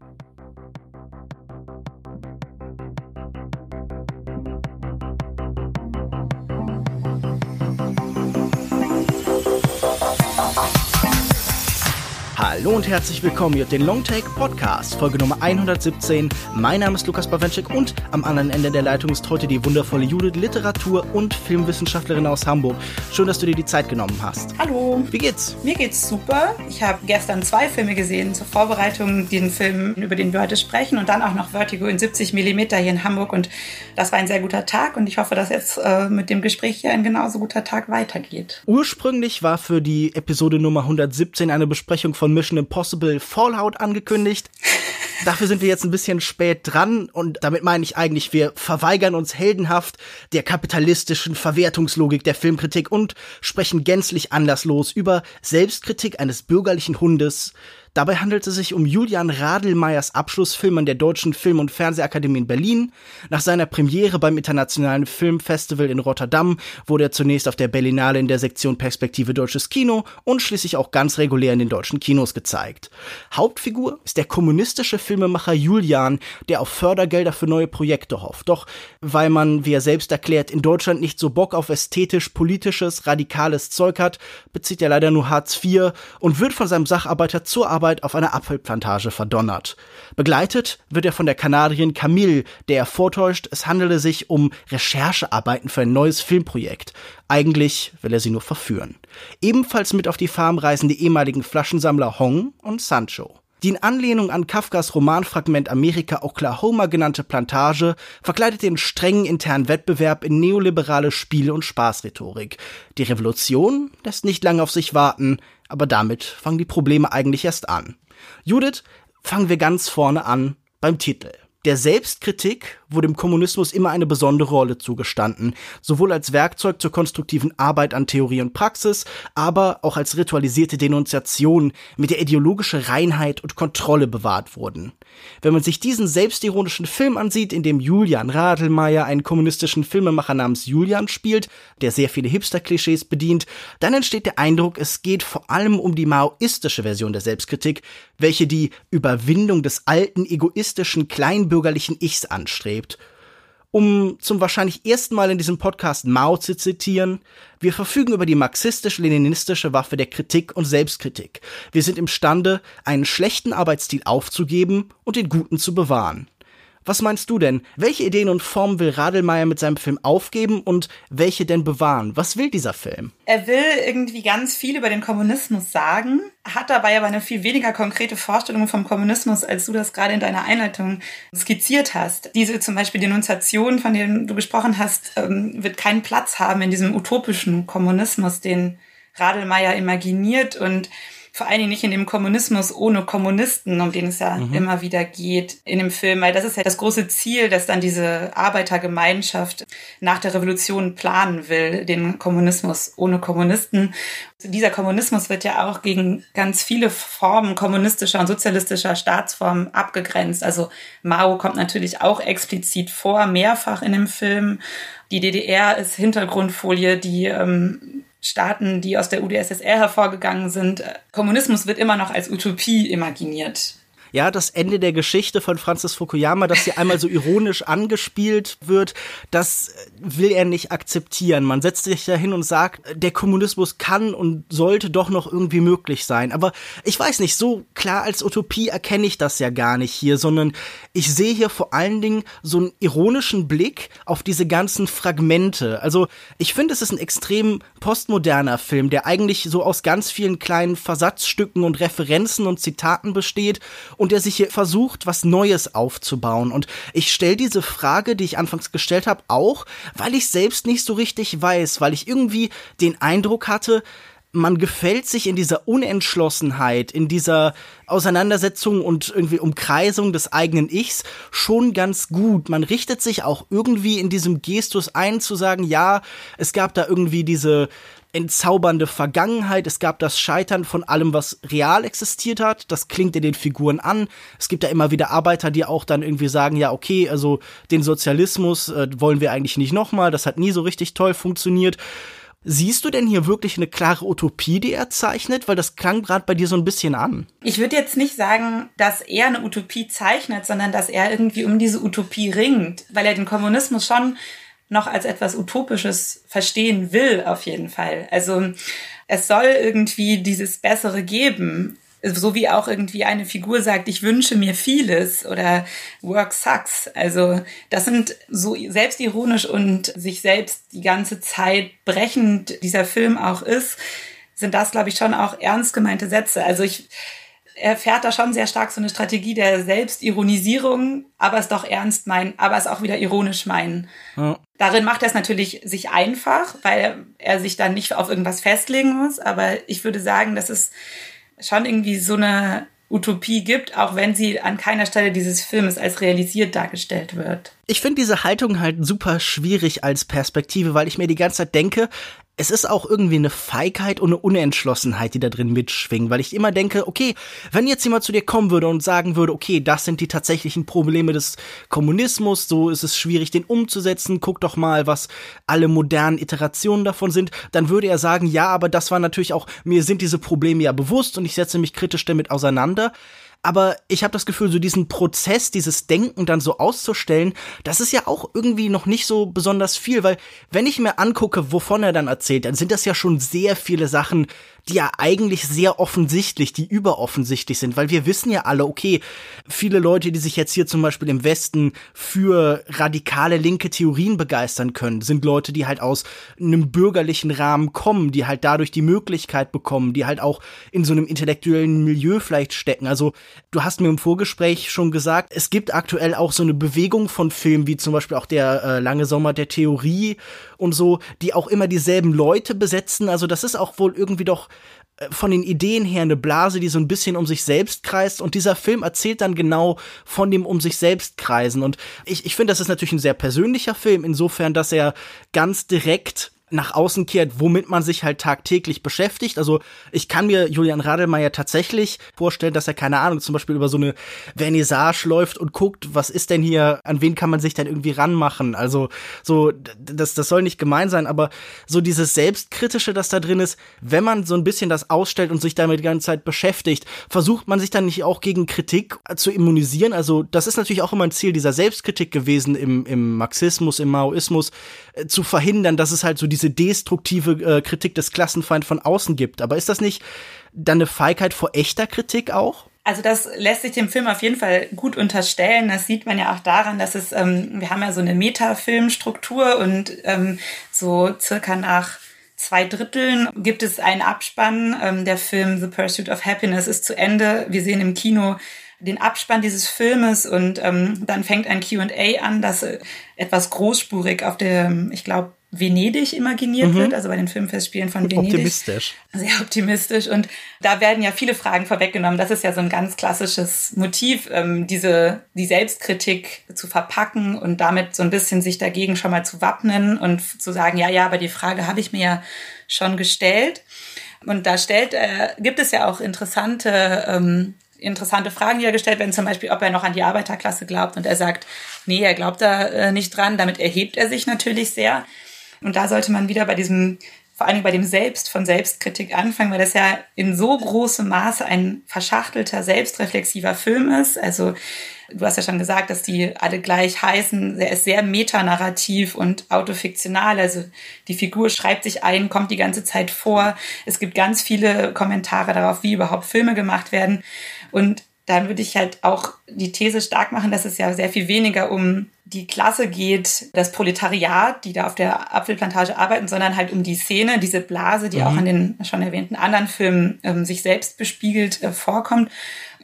Thank you. Hallo und herzlich willkommen hier den Longtake Podcast, Folge Nummer 117. Mein Name ist Lukas Bawenschik und am anderen Ende der Leitung ist heute die wundervolle Judith, Literatur- und Filmwissenschaftlerin aus Hamburg. Schön, dass du dir die Zeit genommen hast. Hallo. Wie geht's? Mir geht's super. Ich habe gestern zwei Filme gesehen zur Vorbereitung, diesen Film, über den wir heute sprechen und dann auch noch Vertigo in 70 mm hier in Hamburg und das war ein sehr guter Tag und ich hoffe, dass jetzt äh, mit dem Gespräch hier ein genauso guter Tag weitergeht. Ursprünglich war für die Episode Nummer 117 eine Besprechung von Mission Impossible Fallout angekündigt. Dafür sind wir jetzt ein bisschen spät dran und damit meine ich eigentlich, wir verweigern uns heldenhaft der kapitalistischen Verwertungslogik der Filmkritik und sprechen gänzlich anlasslos über Selbstkritik eines bürgerlichen Hundes, Dabei handelt es sich um Julian Radelmeyers Abschlussfilm an der Deutschen Film- und Fernsehakademie in Berlin. Nach seiner Premiere beim Internationalen Filmfestival in Rotterdam wurde er zunächst auf der Berlinale in der Sektion Perspektive Deutsches Kino und schließlich auch ganz regulär in den deutschen Kinos gezeigt. Hauptfigur ist der kommunistische Filmemacher Julian, der auf Fördergelder für neue Projekte hofft. Doch weil man, wie er selbst erklärt, in Deutschland nicht so Bock auf ästhetisch-politisches, radikales Zeug hat, bezieht er leider nur Hartz IV und wird von seinem Sacharbeiter zur Arbeit Arbeit auf einer Apfelplantage verdonnert. Begleitet wird er von der Kanadierin Camille, der vortäuscht, es handele sich um Recherchearbeiten für ein neues Filmprojekt. Eigentlich will er sie nur verführen. Ebenfalls mit auf die Farm reisen die ehemaligen Flaschensammler Hong und Sancho. Die in Anlehnung an Kafkas Romanfragment Amerika Oklahoma genannte Plantage verkleidet den strengen internen Wettbewerb in neoliberale Spiele- und Spaßrhetorik. Die Revolution lässt nicht lange auf sich warten, aber damit fangen die Probleme eigentlich erst an. Judith, fangen wir ganz vorne an beim Titel. Der Selbstkritik wurde im Kommunismus immer eine besondere Rolle zugestanden, sowohl als Werkzeug zur konstruktiven Arbeit an Theorie und Praxis, aber auch als ritualisierte Denunziation, mit der ideologische Reinheit und Kontrolle bewahrt wurden. Wenn man sich diesen selbstironischen Film ansieht, in dem Julian Radelmeier einen kommunistischen Filmemacher namens Julian spielt, der sehr viele Hipster-Klischees bedient, dann entsteht der Eindruck, es geht vor allem um die maoistische Version der Selbstkritik, welche die Überwindung des alten, egoistischen, kleinbürgerlichen Ichs anstrebt. Um zum wahrscheinlich ersten Mal in diesem Podcast Mao zu zitieren, wir verfügen über die marxistisch-leninistische Waffe der Kritik und Selbstkritik. Wir sind imstande, einen schlechten Arbeitsstil aufzugeben und den guten zu bewahren. Was meinst du denn? Welche Ideen und Formen will Radelmeier mit seinem Film aufgeben und welche denn bewahren? Was will dieser Film? Er will irgendwie ganz viel über den Kommunismus sagen, hat dabei aber eine viel weniger konkrete Vorstellung vom Kommunismus, als du das gerade in deiner Einleitung skizziert hast. Diese zum Beispiel Denunziation, von der du gesprochen hast, ähm, wird keinen Platz haben in diesem utopischen Kommunismus, den Radelmeier imaginiert und vor allen Dingen nicht in dem Kommunismus ohne Kommunisten, um den es ja mhm. immer wieder geht in dem Film, weil das ist ja das große Ziel, dass dann diese Arbeitergemeinschaft nach der Revolution planen will, den Kommunismus ohne Kommunisten. Dieser Kommunismus wird ja auch gegen ganz viele Formen kommunistischer und sozialistischer Staatsformen abgegrenzt. Also Mao kommt natürlich auch explizit vor, mehrfach in dem Film. Die DDR ist Hintergrundfolie, die ähm, Staaten, die aus der UdSSR hervorgegangen sind. Kommunismus wird immer noch als Utopie imaginiert ja, das Ende der Geschichte von Francis Fukuyama, das hier einmal so ironisch angespielt wird, das will er nicht akzeptieren. Man setzt sich da hin und sagt, der Kommunismus kann und sollte doch noch irgendwie möglich sein. Aber ich weiß nicht, so klar als Utopie erkenne ich das ja gar nicht hier, sondern ich sehe hier vor allen Dingen so einen ironischen Blick auf diese ganzen Fragmente. Also ich finde, es ist ein extrem postmoderner Film, der eigentlich so aus ganz vielen kleinen Versatzstücken und Referenzen und Zitaten besteht und der sich hier versucht, was Neues aufzubauen. Und ich stelle diese Frage, die ich anfangs gestellt habe, auch, weil ich selbst nicht so richtig weiß, weil ich irgendwie den Eindruck hatte, man gefällt sich in dieser Unentschlossenheit, in dieser Auseinandersetzung und irgendwie Umkreisung des eigenen Ichs schon ganz gut. Man richtet sich auch irgendwie in diesem Gestus ein, zu sagen, ja, es gab da irgendwie diese entzaubernde Vergangenheit, es gab das Scheitern von allem, was real existiert hat. Das klingt in den Figuren an. Es gibt ja immer wieder Arbeiter, die auch dann irgendwie sagen, ja, okay, also den Sozialismus äh, wollen wir eigentlich nicht nochmal, das hat nie so richtig toll funktioniert. Siehst du denn hier wirklich eine klare Utopie, die er zeichnet? Weil das klang gerade bei dir so ein bisschen an. Ich würde jetzt nicht sagen, dass er eine Utopie zeichnet, sondern dass er irgendwie um diese Utopie ringt, weil er den Kommunismus schon noch als etwas Utopisches verstehen will, auf jeden Fall. Also es soll irgendwie dieses Bessere geben so wie auch irgendwie eine Figur sagt, ich wünsche mir vieles oder Work sucks. Also das sind so selbstironisch und sich selbst die ganze Zeit brechend dieser Film auch ist, sind das, glaube ich, schon auch ernst gemeinte Sätze. Also ich, er fährt da schon sehr stark so eine Strategie der Selbstironisierung, aber es doch ernst meinen, aber es auch wieder ironisch meinen. Ja. Darin macht er es natürlich sich einfach, weil er sich dann nicht auf irgendwas festlegen muss, aber ich würde sagen, dass es schon irgendwie so eine Utopie gibt, auch wenn sie an keiner Stelle dieses Filmes als realisiert dargestellt wird. Ich finde diese Haltung halt super schwierig als Perspektive, weil ich mir die ganze Zeit denke, es ist auch irgendwie eine Feigheit und eine Unentschlossenheit, die da drin mitschwingen, weil ich immer denke, okay, wenn jetzt jemand zu dir kommen würde und sagen würde, okay, das sind die tatsächlichen Probleme des Kommunismus, so ist es schwierig, den umzusetzen, guck doch mal, was alle modernen Iterationen davon sind, dann würde er sagen, ja, aber das war natürlich auch, mir sind diese Probleme ja bewusst und ich setze mich kritisch damit auseinander aber ich habe das Gefühl, so diesen Prozess, dieses Denken dann so auszustellen, das ist ja auch irgendwie noch nicht so besonders viel, weil wenn ich mir angucke, wovon er dann erzählt, dann sind das ja schon sehr viele Sachen, die ja eigentlich sehr offensichtlich, die überoffensichtlich sind, weil wir wissen ja alle, okay, viele Leute, die sich jetzt hier zum Beispiel im Westen für radikale linke Theorien begeistern können, sind Leute, die halt aus einem bürgerlichen Rahmen kommen, die halt dadurch die Möglichkeit bekommen, die halt auch in so einem intellektuellen Milieu vielleicht stecken. Also du hast mir im Vorgespräch schon gesagt, es gibt aktuell auch so eine Bewegung von Filmen, wie zum Beispiel auch der äh, Lange Sommer der Theorie und so, die auch immer dieselben Leute besetzen. Also das ist auch wohl irgendwie doch äh, von den Ideen her eine Blase, die so ein bisschen um sich selbst kreist. Und dieser Film erzählt dann genau von dem um sich selbst kreisen. Und ich, ich finde, das ist natürlich ein sehr persönlicher Film, insofern, dass er ganz direkt nach außen kehrt, womit man sich halt tagtäglich beschäftigt. Also ich kann mir Julian Radelmeier tatsächlich vorstellen, dass er, keine Ahnung, zum Beispiel über so eine Vernissage läuft und guckt, was ist denn hier, an wen kann man sich denn irgendwie ranmachen. Also so, das, das soll nicht gemein sein, aber so dieses Selbstkritische, das da drin ist, wenn man so ein bisschen das ausstellt und sich damit die ganze Zeit beschäftigt, versucht man sich dann nicht auch gegen Kritik zu immunisieren. Also das ist natürlich auch immer ein Ziel dieser Selbstkritik gewesen im, im Marxismus, im Maoismus, äh, zu verhindern, dass es halt so diese destruktive äh, Kritik des Klassenfeinds von außen gibt. Aber ist das nicht dann eine Feigheit vor echter Kritik auch? Also das lässt sich dem Film auf jeden Fall gut unterstellen. Das sieht man ja auch daran, dass es, ähm, wir haben ja so eine Metafilmstruktur und ähm, so circa nach zwei Dritteln gibt es einen Abspann. Ähm, der Film The Pursuit of Happiness ist zu Ende. Wir sehen im Kino den Abspann dieses Filmes und ähm, dann fängt ein Q&A an, das äh, etwas großspurig auf der, ich glaube, Venedig imaginiert mhm. wird, also bei den Filmfestspielen von Venedig. Optimistisch. Sehr optimistisch. Und da werden ja viele Fragen vorweggenommen. Das ist ja so ein ganz klassisches Motiv, ähm, diese, die Selbstkritik zu verpacken und damit so ein bisschen sich dagegen schon mal zu wappnen und zu sagen, ja, ja, aber die Frage habe ich mir ja schon gestellt. Und da stellt, äh, gibt es ja auch interessante ähm, interessante Fragen, die er gestellt werden, zum Beispiel, ob er noch an die Arbeiterklasse glaubt. Und er sagt, nee, er glaubt da äh, nicht dran. Damit erhebt er sich natürlich sehr. Und da sollte man wieder bei diesem, vor allem bei dem Selbst von Selbstkritik anfangen, weil das ja in so großem Maße ein verschachtelter, selbstreflexiver Film ist. Also du hast ja schon gesagt, dass die alle gleich heißen. Er ist sehr metanarrativ und autofiktional. Also die Figur schreibt sich ein, kommt die ganze Zeit vor. Es gibt ganz viele Kommentare darauf, wie überhaupt Filme gemacht werden. Und dann würde ich halt auch die These stark machen, dass es ja sehr viel weniger um die Klasse geht, das Proletariat, die da auf der Apfelplantage arbeiten, sondern halt um die Szene, diese Blase, die mhm. auch in den schon erwähnten anderen Filmen ähm, sich selbst bespiegelt äh, vorkommt.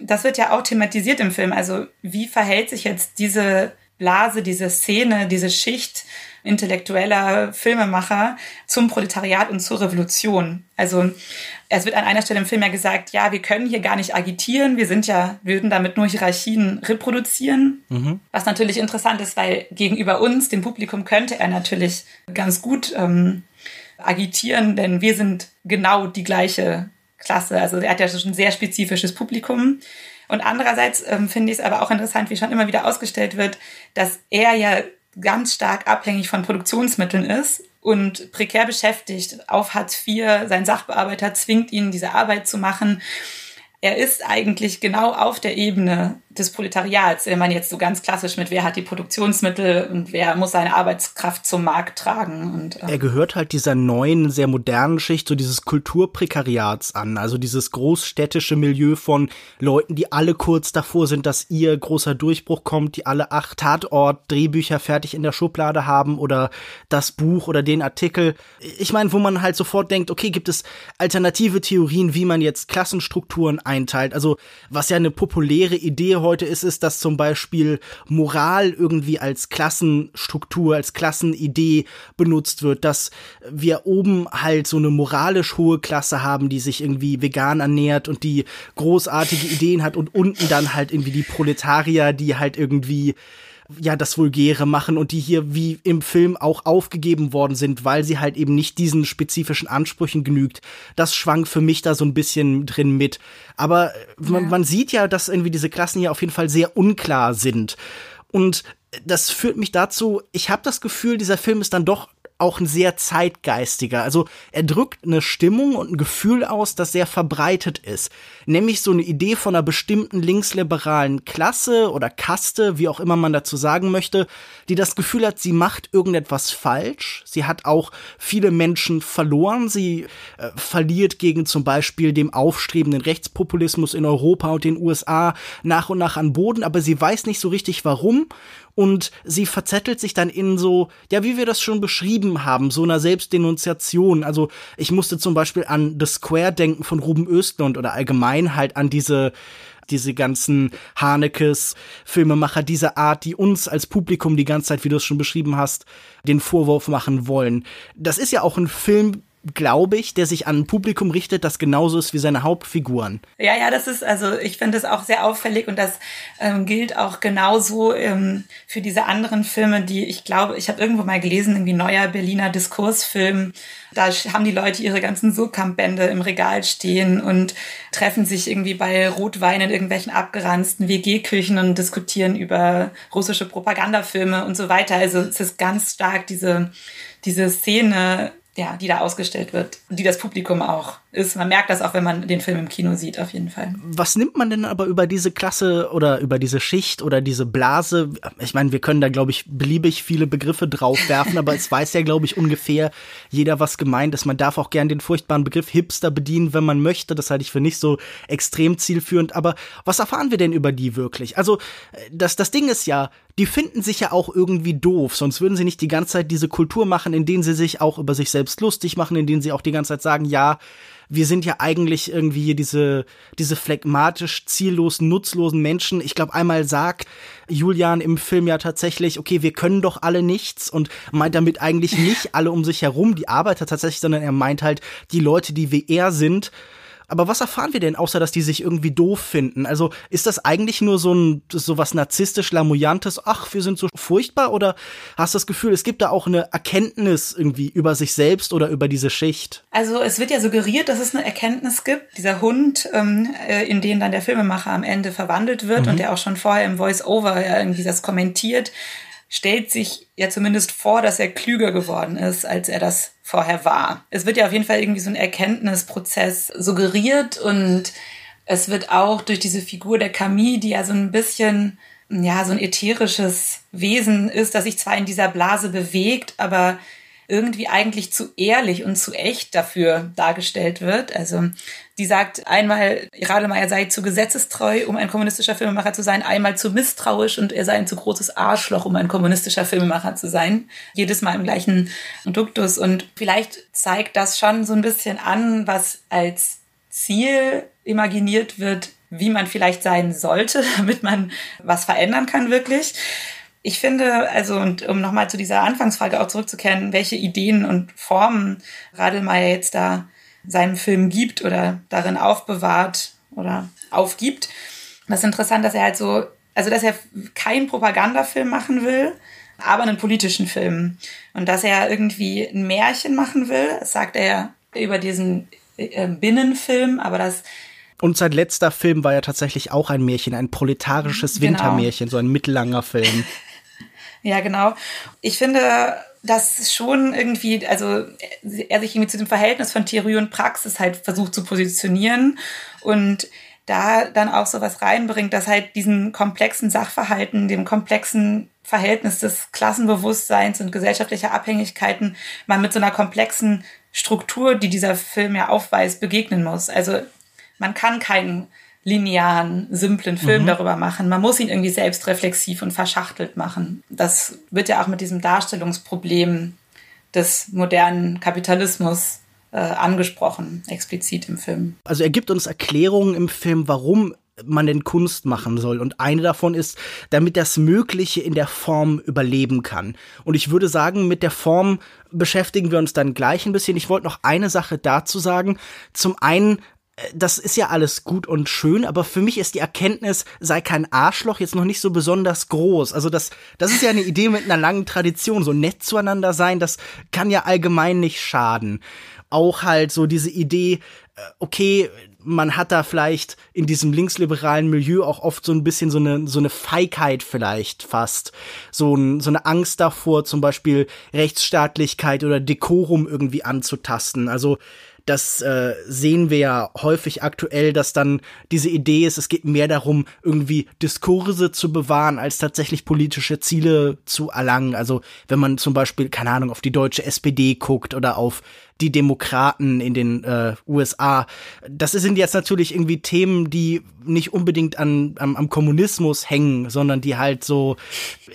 Das wird ja auch thematisiert im Film. Also wie verhält sich jetzt diese Blase, diese Szene, diese Schicht intellektueller Filmemacher zum Proletariat und zur Revolution. Also es wird an einer Stelle im Film ja gesagt, ja, wir können hier gar nicht agitieren, wir sind ja, würden damit nur Hierarchien reproduzieren. Mhm. Was natürlich interessant ist, weil gegenüber uns, dem Publikum, könnte er natürlich ganz gut ähm, agitieren, denn wir sind genau die gleiche Klasse. Also er hat ja schon ein sehr spezifisches Publikum. Und andererseits ähm, finde ich es aber auch interessant, wie schon immer wieder ausgestellt wird, dass er ja ganz stark abhängig von Produktionsmitteln ist und prekär beschäftigt auf Hartz IV. Sein Sachbearbeiter zwingt ihn, diese Arbeit zu machen er ist eigentlich genau auf der Ebene des Proletariats, wenn man jetzt so ganz klassisch mit, wer hat die Produktionsmittel und wer muss seine Arbeitskraft zum Markt tragen. Und, äh er gehört halt dieser neuen, sehr modernen Schicht, so dieses Kulturprekariats an, also dieses großstädtische Milieu von Leuten, die alle kurz davor sind, dass ihr großer Durchbruch kommt, die alle acht Tatort-Drehbücher fertig in der Schublade haben oder das Buch oder den Artikel. Ich meine, wo man halt sofort denkt, okay, gibt es alternative Theorien, wie man jetzt Klassenstrukturen einteilt. Also was ja eine populäre Idee heute ist, ist, dass zum Beispiel Moral irgendwie als Klassenstruktur, als Klassenidee benutzt wird, dass wir oben halt so eine moralisch hohe Klasse haben, die sich irgendwie vegan ernährt und die großartige Ideen hat und unten dann halt irgendwie die Proletarier, die halt irgendwie ja das Vulgäre machen und die hier wie im Film auch aufgegeben worden sind, weil sie halt eben nicht diesen spezifischen Ansprüchen genügt. Das schwang für mich da so ein bisschen drin mit. Aber äh, ja. man, man sieht ja, dass irgendwie diese Klassen hier auf jeden Fall sehr unklar sind. Und das führt mich dazu, ich habe das Gefühl, dieser Film ist dann doch auch ein sehr zeitgeistiger. Also er drückt eine Stimmung und ein Gefühl aus, das sehr verbreitet ist. Nämlich so eine Idee von einer bestimmten linksliberalen Klasse oder Kaste, wie auch immer man dazu sagen möchte, die das Gefühl hat, sie macht irgendetwas falsch. Sie hat auch viele Menschen verloren. Sie äh, verliert gegen zum Beispiel dem aufstrebenden Rechtspopulismus in Europa und den USA nach und nach an Boden, aber sie weiß nicht so richtig warum und sie verzettelt sich dann in so, ja, wie wir das schon beschrieben haben, so einer Selbstdenunziation. Also ich musste zum Beispiel an The Square denken von Ruben Östlund oder allgemein halt an diese diese ganzen Hanekes Filmemacher dieser Art, die uns als Publikum die ganze Zeit, wie du es schon beschrieben hast, den Vorwurf machen wollen. Das ist ja auch ein Film, glaube ich, der sich an ein Publikum richtet, das genauso ist wie seine Hauptfiguren. Ja, ja, das ist, also ich finde das auch sehr auffällig und das ähm, gilt auch genauso ähm, für diese anderen Filme, die ich glaube, ich habe irgendwo mal gelesen, irgendwie neuer Berliner Diskursfilm. Da haben die Leute ihre ganzen Surkamp-Bände im Regal stehen und treffen sich irgendwie bei Rotwein in irgendwelchen abgeranzten WG-Küchen und diskutieren über russische Propagandafilme und so weiter. Also es ist ganz stark diese, diese Szene ja, die da ausgestellt wird, die das Publikum auch ist. Man merkt das auch, wenn man den Film im Kino sieht, auf jeden Fall. Was nimmt man denn aber über diese Klasse oder über diese Schicht oder diese Blase? Ich meine, wir können da, glaube ich, beliebig viele Begriffe draufwerfen, aber es weiß ja, glaube ich, ungefähr jeder, was gemeint ist. Man darf auch gern den furchtbaren Begriff Hipster bedienen, wenn man möchte. Das halte ich für nicht so extrem zielführend. Aber was erfahren wir denn über die wirklich? Also, das, das Ding ist ja, die finden sich ja auch irgendwie doof, sonst würden sie nicht die ganze Zeit diese Kultur machen, in denen sie sich auch über sich selbst lustig machen, in denen sie auch die ganze Zeit sagen, ja, wir sind ja eigentlich irgendwie diese, diese phlegmatisch, ziellosen, nutzlosen Menschen. Ich glaube, einmal sagt Julian im Film ja tatsächlich, okay, wir können doch alle nichts und meint damit eigentlich nicht alle um sich herum, die Arbeiter tatsächlich, sondern er meint halt die Leute, die wie er sind aber was erfahren wir denn, außer dass die sich irgendwie doof finden? Also ist das eigentlich nur so ein so was narzisstisch lamoyantes, ach, wir sind so furchtbar? Oder hast du das Gefühl, es gibt da auch eine Erkenntnis irgendwie über sich selbst oder über diese Schicht? Also es wird ja suggeriert, dass es eine Erkenntnis gibt. Dieser Hund, ähm, äh, in den dann der Filmemacher am Ende verwandelt wird mhm. und der auch schon vorher im Voice-Over ja irgendwie das kommentiert, stellt sich ja zumindest vor, dass er klüger geworden ist, als er das vorher war. Es wird ja auf jeden Fall irgendwie so ein Erkenntnisprozess suggeriert und es wird auch durch diese Figur der Camille, die ja so ein bisschen, ja, so ein ätherisches Wesen ist, das sich zwar in dieser Blase bewegt, aber irgendwie eigentlich zu ehrlich und zu echt dafür dargestellt wird. Also die sagt einmal, Rademeyer sei zu gesetzestreu, um ein kommunistischer Filmemacher zu sein, einmal zu misstrauisch und er sei ein zu großes Arschloch, um ein kommunistischer Filmemacher zu sein. Jedes Mal im gleichen Duktus. Und vielleicht zeigt das schon so ein bisschen an, was als Ziel imaginiert wird, wie man vielleicht sein sollte, damit man was verändern kann wirklich ich finde, also, und um nochmal zu dieser Anfangsfrage auch zurückzukehren, welche Ideen und Formen Radelmeier jetzt da seinem Film gibt oder darin aufbewahrt oder aufgibt. Das ist interessant, dass er halt so, also dass er keinen Propagandafilm machen will, aber einen politischen Film. Und dass er irgendwie ein Märchen machen will, das sagt er über diesen äh, Binnenfilm, aber das und sein letzter Film war ja tatsächlich auch ein Märchen, ein proletarisches genau. Wintermärchen, so ein mittellanger Film. Ja, genau. Ich finde, dass schon irgendwie, also er sich irgendwie zu dem Verhältnis von Theorie und Praxis halt versucht zu positionieren und da dann auch sowas reinbringt, dass halt diesen komplexen Sachverhalten, dem komplexen Verhältnis des Klassenbewusstseins und gesellschaftlicher Abhängigkeiten man mit so einer komplexen Struktur, die dieser Film ja aufweist, begegnen muss. Also man kann keinen linearen, simplen Film mhm. darüber machen. Man muss ihn irgendwie selbstreflexiv und verschachtelt machen. Das wird ja auch mit diesem Darstellungsproblem des modernen Kapitalismus äh, angesprochen, explizit im Film. Also er gibt uns Erklärungen im Film, warum man denn Kunst machen soll. Und eine davon ist, damit das Mögliche in der Form überleben kann. Und ich würde sagen, mit der Form beschäftigen wir uns dann gleich ein bisschen. Ich wollte noch eine Sache dazu sagen. Zum einen das ist ja alles gut und schön, aber für mich ist die Erkenntnis, sei kein Arschloch, jetzt noch nicht so besonders groß. Also das, das ist ja eine Idee mit einer langen Tradition. So nett zueinander sein, das kann ja allgemein nicht schaden. Auch halt so diese Idee, äh, okay, man hat da vielleicht in diesem linksliberalen Milieu auch oft so ein bisschen so eine, so eine Feigheit vielleicht fast. So, ein, so eine Angst davor, zum Beispiel Rechtsstaatlichkeit oder Dekorum irgendwie anzutasten. Also, das äh, sehen wir ja häufig aktuell, dass dann diese Idee ist, es geht mehr darum, irgendwie Diskurse zu bewahren, als tatsächlich politische Ziele zu erlangen. Also wenn man zum Beispiel, keine Ahnung, auf die deutsche SPD guckt oder auf die Demokraten in den äh, USA. Das sind jetzt natürlich irgendwie Themen, die nicht unbedingt an, am, am Kommunismus hängen, sondern die halt so,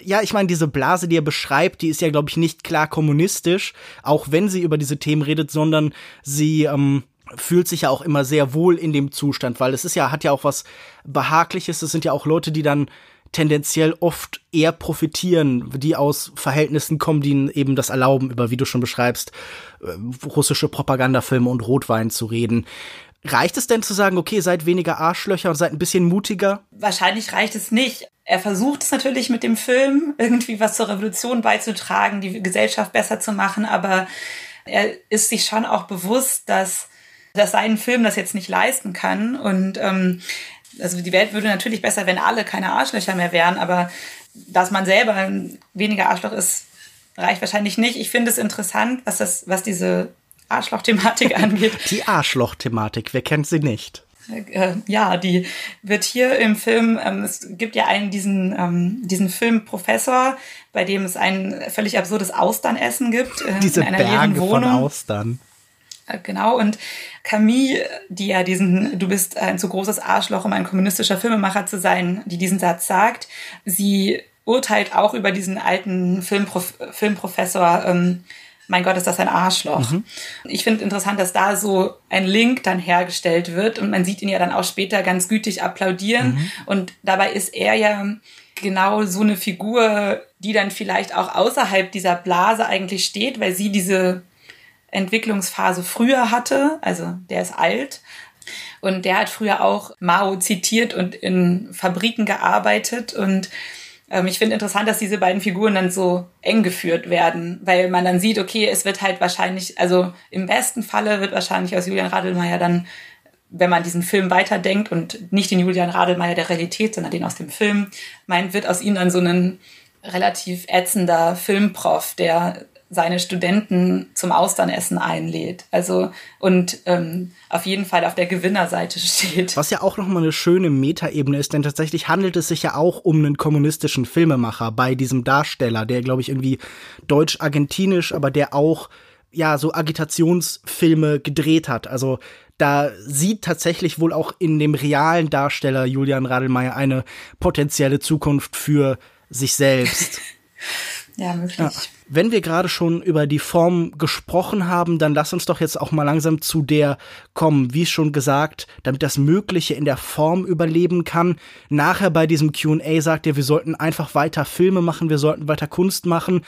ja, ich meine, diese Blase, die er beschreibt, die ist ja, glaube ich, nicht klar kommunistisch, auch wenn sie über diese Themen redet, sondern sie ähm, fühlt sich ja auch immer sehr wohl in dem Zustand, weil es ist ja, hat ja auch was Behagliches, es sind ja auch Leute, die dann tendenziell oft eher profitieren, die aus Verhältnissen kommen, die eben das erlauben, über, wie du schon beschreibst, äh, russische Propagandafilme und Rotwein zu reden. Reicht es denn zu sagen, okay, seid weniger Arschlöcher und seid ein bisschen mutiger? Wahrscheinlich reicht es nicht. Er versucht es natürlich mit dem Film, irgendwie was zur Revolution beizutragen, die Gesellschaft besser zu machen, aber er ist sich schon auch bewusst, dass, dass sein Film das jetzt nicht leisten kann. Und ähm, also die Welt würde natürlich besser, wenn alle keine Arschlöcher mehr wären, aber dass man selber weniger Arschloch ist, reicht wahrscheinlich nicht. Ich finde es interessant, was das, was diese Arschloch-Thematik angeht. Die Arschloch-Thematik, wer kennt sie nicht? Äh, ja, die wird hier im Film, ähm, es gibt ja einen, diesen, ähm, diesen Film Professor, bei dem es ein völlig absurdes Austernessen gibt. Äh, Diese in einer Berge Wohnung. von Austern. Äh, genau, und Camille, die ja diesen, du bist ein zu großes Arschloch, um ein kommunistischer Filmemacher zu sein, die diesen Satz sagt, sie urteilt auch über diesen alten Filmprof Filmprofessor, ähm, mein Gott, ist das ein Arschloch. Mhm. Ich finde interessant, dass da so ein Link dann hergestellt wird und man sieht ihn ja dann auch später ganz gütig applaudieren mhm. und dabei ist er ja genau so eine Figur, die dann vielleicht auch außerhalb dieser Blase eigentlich steht, weil sie diese Entwicklungsphase früher hatte. Also der ist alt. Und der hat früher auch Mao zitiert und in Fabriken gearbeitet. Und ähm, ich finde interessant, dass diese beiden Figuren dann so eng geführt werden, weil man dann sieht, okay, es wird halt wahrscheinlich, also im besten Falle wird wahrscheinlich aus Julian Radelmeier dann wenn man diesen Film weiterdenkt und nicht den Julian Radelmeier der Realität, sondern den aus dem Film meint, wird aus ihm dann so ein relativ ätzender Filmprof, der seine Studenten zum Austernessen einlädt. Also und ähm, auf jeden Fall auf der Gewinnerseite steht. Was ja auch nochmal eine schöne Metaebene ist, denn tatsächlich handelt es sich ja auch um einen kommunistischen Filmemacher bei diesem Darsteller, der, glaube ich, irgendwie deutsch-argentinisch, aber der auch ja so Agitationsfilme gedreht hat. Also da sieht tatsächlich wohl auch in dem realen Darsteller Julian Radelmeier eine potenzielle Zukunft für sich selbst. ja, möglich. Ja. Wenn wir gerade schon über die Form gesprochen haben, dann lass uns doch jetzt auch mal langsam zu der kommen, wie schon gesagt, damit das Mögliche in der Form überleben kann. Nachher bei diesem QA sagt er, wir sollten einfach weiter Filme machen, wir sollten weiter Kunst machen.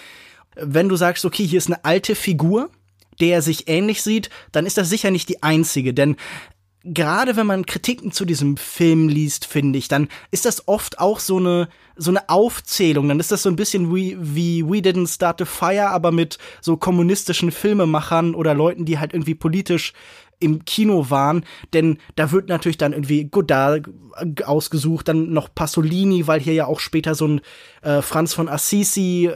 Wenn du sagst, okay, hier ist eine alte Figur, der sich ähnlich sieht, dann ist das sicher nicht die einzige, denn gerade wenn man Kritiken zu diesem Film liest, finde ich, dann ist das oft auch so eine so eine Aufzählung. Dann ist das so ein bisschen wie, wie We Didn't Start a Fire, aber mit so kommunistischen Filmemachern oder Leuten, die halt irgendwie politisch im Kino waren, denn da wird natürlich dann irgendwie Godard ausgesucht, dann noch Pasolini, weil hier ja auch später so ein äh, Franz von Assisi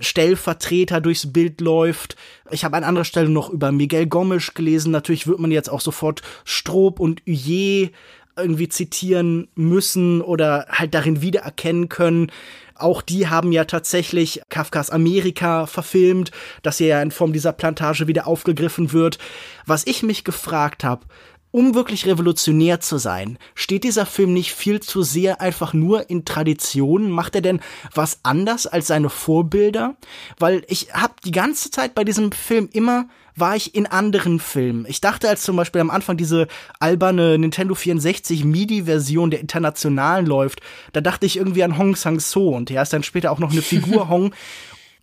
Stellvertreter durchs Bild läuft. Ich habe an anderer Stelle noch über Miguel Gomes gelesen. Natürlich wird man jetzt auch sofort Stroop und Huyer irgendwie zitieren müssen oder halt darin wiedererkennen können. Auch die haben ja tatsächlich Kafkas Amerika verfilmt, das ja in Form dieser Plantage wieder aufgegriffen wird. Was ich mich gefragt habe, um wirklich revolutionär zu sein, steht dieser Film nicht viel zu sehr einfach nur in Traditionen? Macht er denn was anders als seine Vorbilder? Weil ich habe die ganze Zeit bei diesem Film immer war ich in anderen Filmen. Ich dachte, als zum Beispiel am Anfang diese alberne Nintendo 64 MIDI-Version der Internationalen läuft, da dachte ich irgendwie an Hong Sang-so und er ist dann später auch noch eine Figur Hong.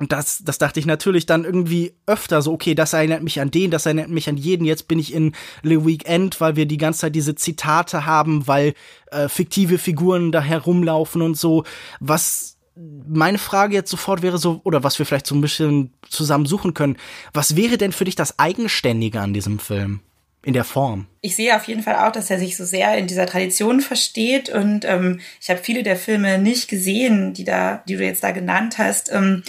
Und das, das dachte ich natürlich dann irgendwie öfter so, okay, das erinnert mich an den, das erinnert mich an jeden. Jetzt bin ich in Le Weekend, weil wir die ganze Zeit diese Zitate haben, weil äh, fiktive Figuren da herumlaufen und so. Was meine Frage jetzt sofort wäre so, oder was wir vielleicht so ein bisschen zusammen suchen können, was wäre denn für dich das Eigenständige an diesem Film? In der Form. Ich sehe auf jeden Fall auch, dass er sich so sehr in dieser Tradition versteht und ähm, ich habe viele der Filme nicht gesehen, die da, die du jetzt da genannt hast. Ähm,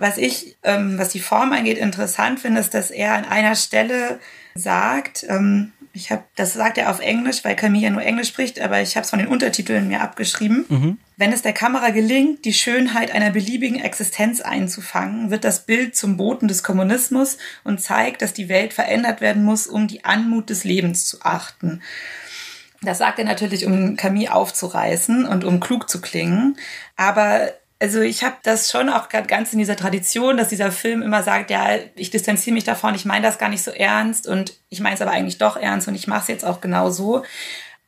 was ich, ähm, was die Form angeht, interessant finde, ist, dass er an einer Stelle sagt, ähm, ich habe, das sagt er auf Englisch, weil Camille ja nur Englisch spricht, aber ich habe es von den Untertiteln mir abgeschrieben. Mhm. Wenn es der Kamera gelingt, die Schönheit einer beliebigen Existenz einzufangen, wird das Bild zum Boten des Kommunismus und zeigt, dass die Welt verändert werden muss, um die Anmut des Lebens zu achten. Das sagt er natürlich, um Camille aufzureißen und um klug zu klingen. Aber also ich habe das schon auch ganz in dieser Tradition, dass dieser Film immer sagt, ja, ich distanziere mich davon, ich meine das gar nicht so ernst und ich meine es aber eigentlich doch ernst und ich mache es jetzt auch genau so.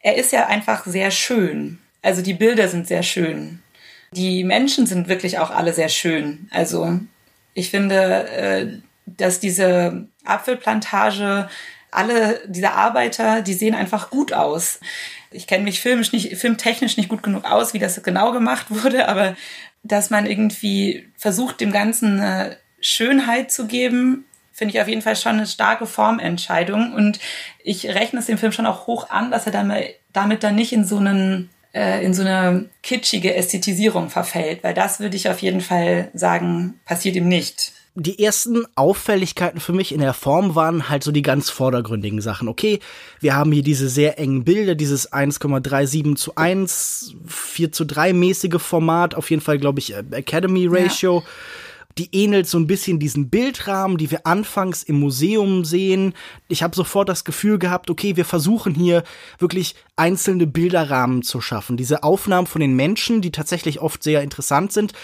Er ist ja einfach sehr schön. Also die Bilder sind sehr schön. Die Menschen sind wirklich auch alle sehr schön. Also ich finde, äh, dass diese Apfelplantage, alle diese Arbeiter, die sehen einfach gut aus. Ich kenne mich filmisch nicht, filmtechnisch nicht gut genug aus, wie das genau gemacht wurde, aber dass man irgendwie versucht, dem Ganzen eine Schönheit zu geben, finde ich auf jeden Fall schon eine starke Formentscheidung. Und ich rechne es dem Film schon auch hoch an, dass er damit, dann nicht in so einen äh, in so eine kitschige Ästhetisierung verfällt, weil das würde ich auf jeden Fall sagen, passiert ihm nicht die ersten Auffälligkeiten für mich in der Form waren halt so die ganz vordergründigen Sachen. Okay, wir haben hier diese sehr engen Bilder, dieses 1,37 zu 1, 4 zu 3 mäßige Format, auf jeden Fall, glaube ich, äh, Academy Ratio. Ja. Die ähnelt so ein bisschen diesen Bildrahmen, die wir anfangs im Museum sehen. Ich habe sofort das Gefühl gehabt, okay, wir versuchen hier wirklich einzelne Bilderrahmen zu schaffen. Diese Aufnahmen von den Menschen, die tatsächlich oft sehr interessant sind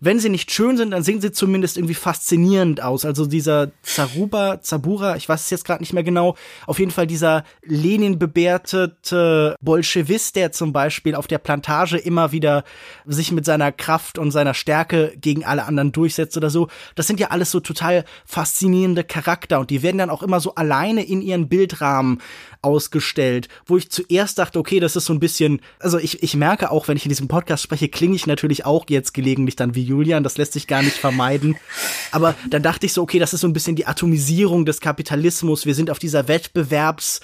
wenn sie nicht schön sind, dann sehen sie zumindest irgendwie faszinierend aus. Also dieser Zaruba, Zabura, ich weiß es jetzt gerade nicht mehr genau, auf jeden Fall dieser Lenin bebeertete Bolschewist, der zum Beispiel auf der Plantage immer wieder sich mit seiner Kraft und seiner Stärke gegen alle anderen durchsetzt oder so. Das sind ja alles so total faszinierende Charakter und die werden dann auch immer so alleine in ihren Bildrahmen ausgestellt, wo ich zuerst dachte, okay, das ist so ein bisschen, also ich, ich merke auch, wenn ich in diesem Podcast spreche, klinge ich natürlich auch jetzt gelegentlich dann wie Julian, das lässt sich gar nicht vermeiden. Aber dann dachte ich so, okay, das ist so ein bisschen die Atomisierung des Kapitalismus. Wir sind auf dieser Wettbewerbs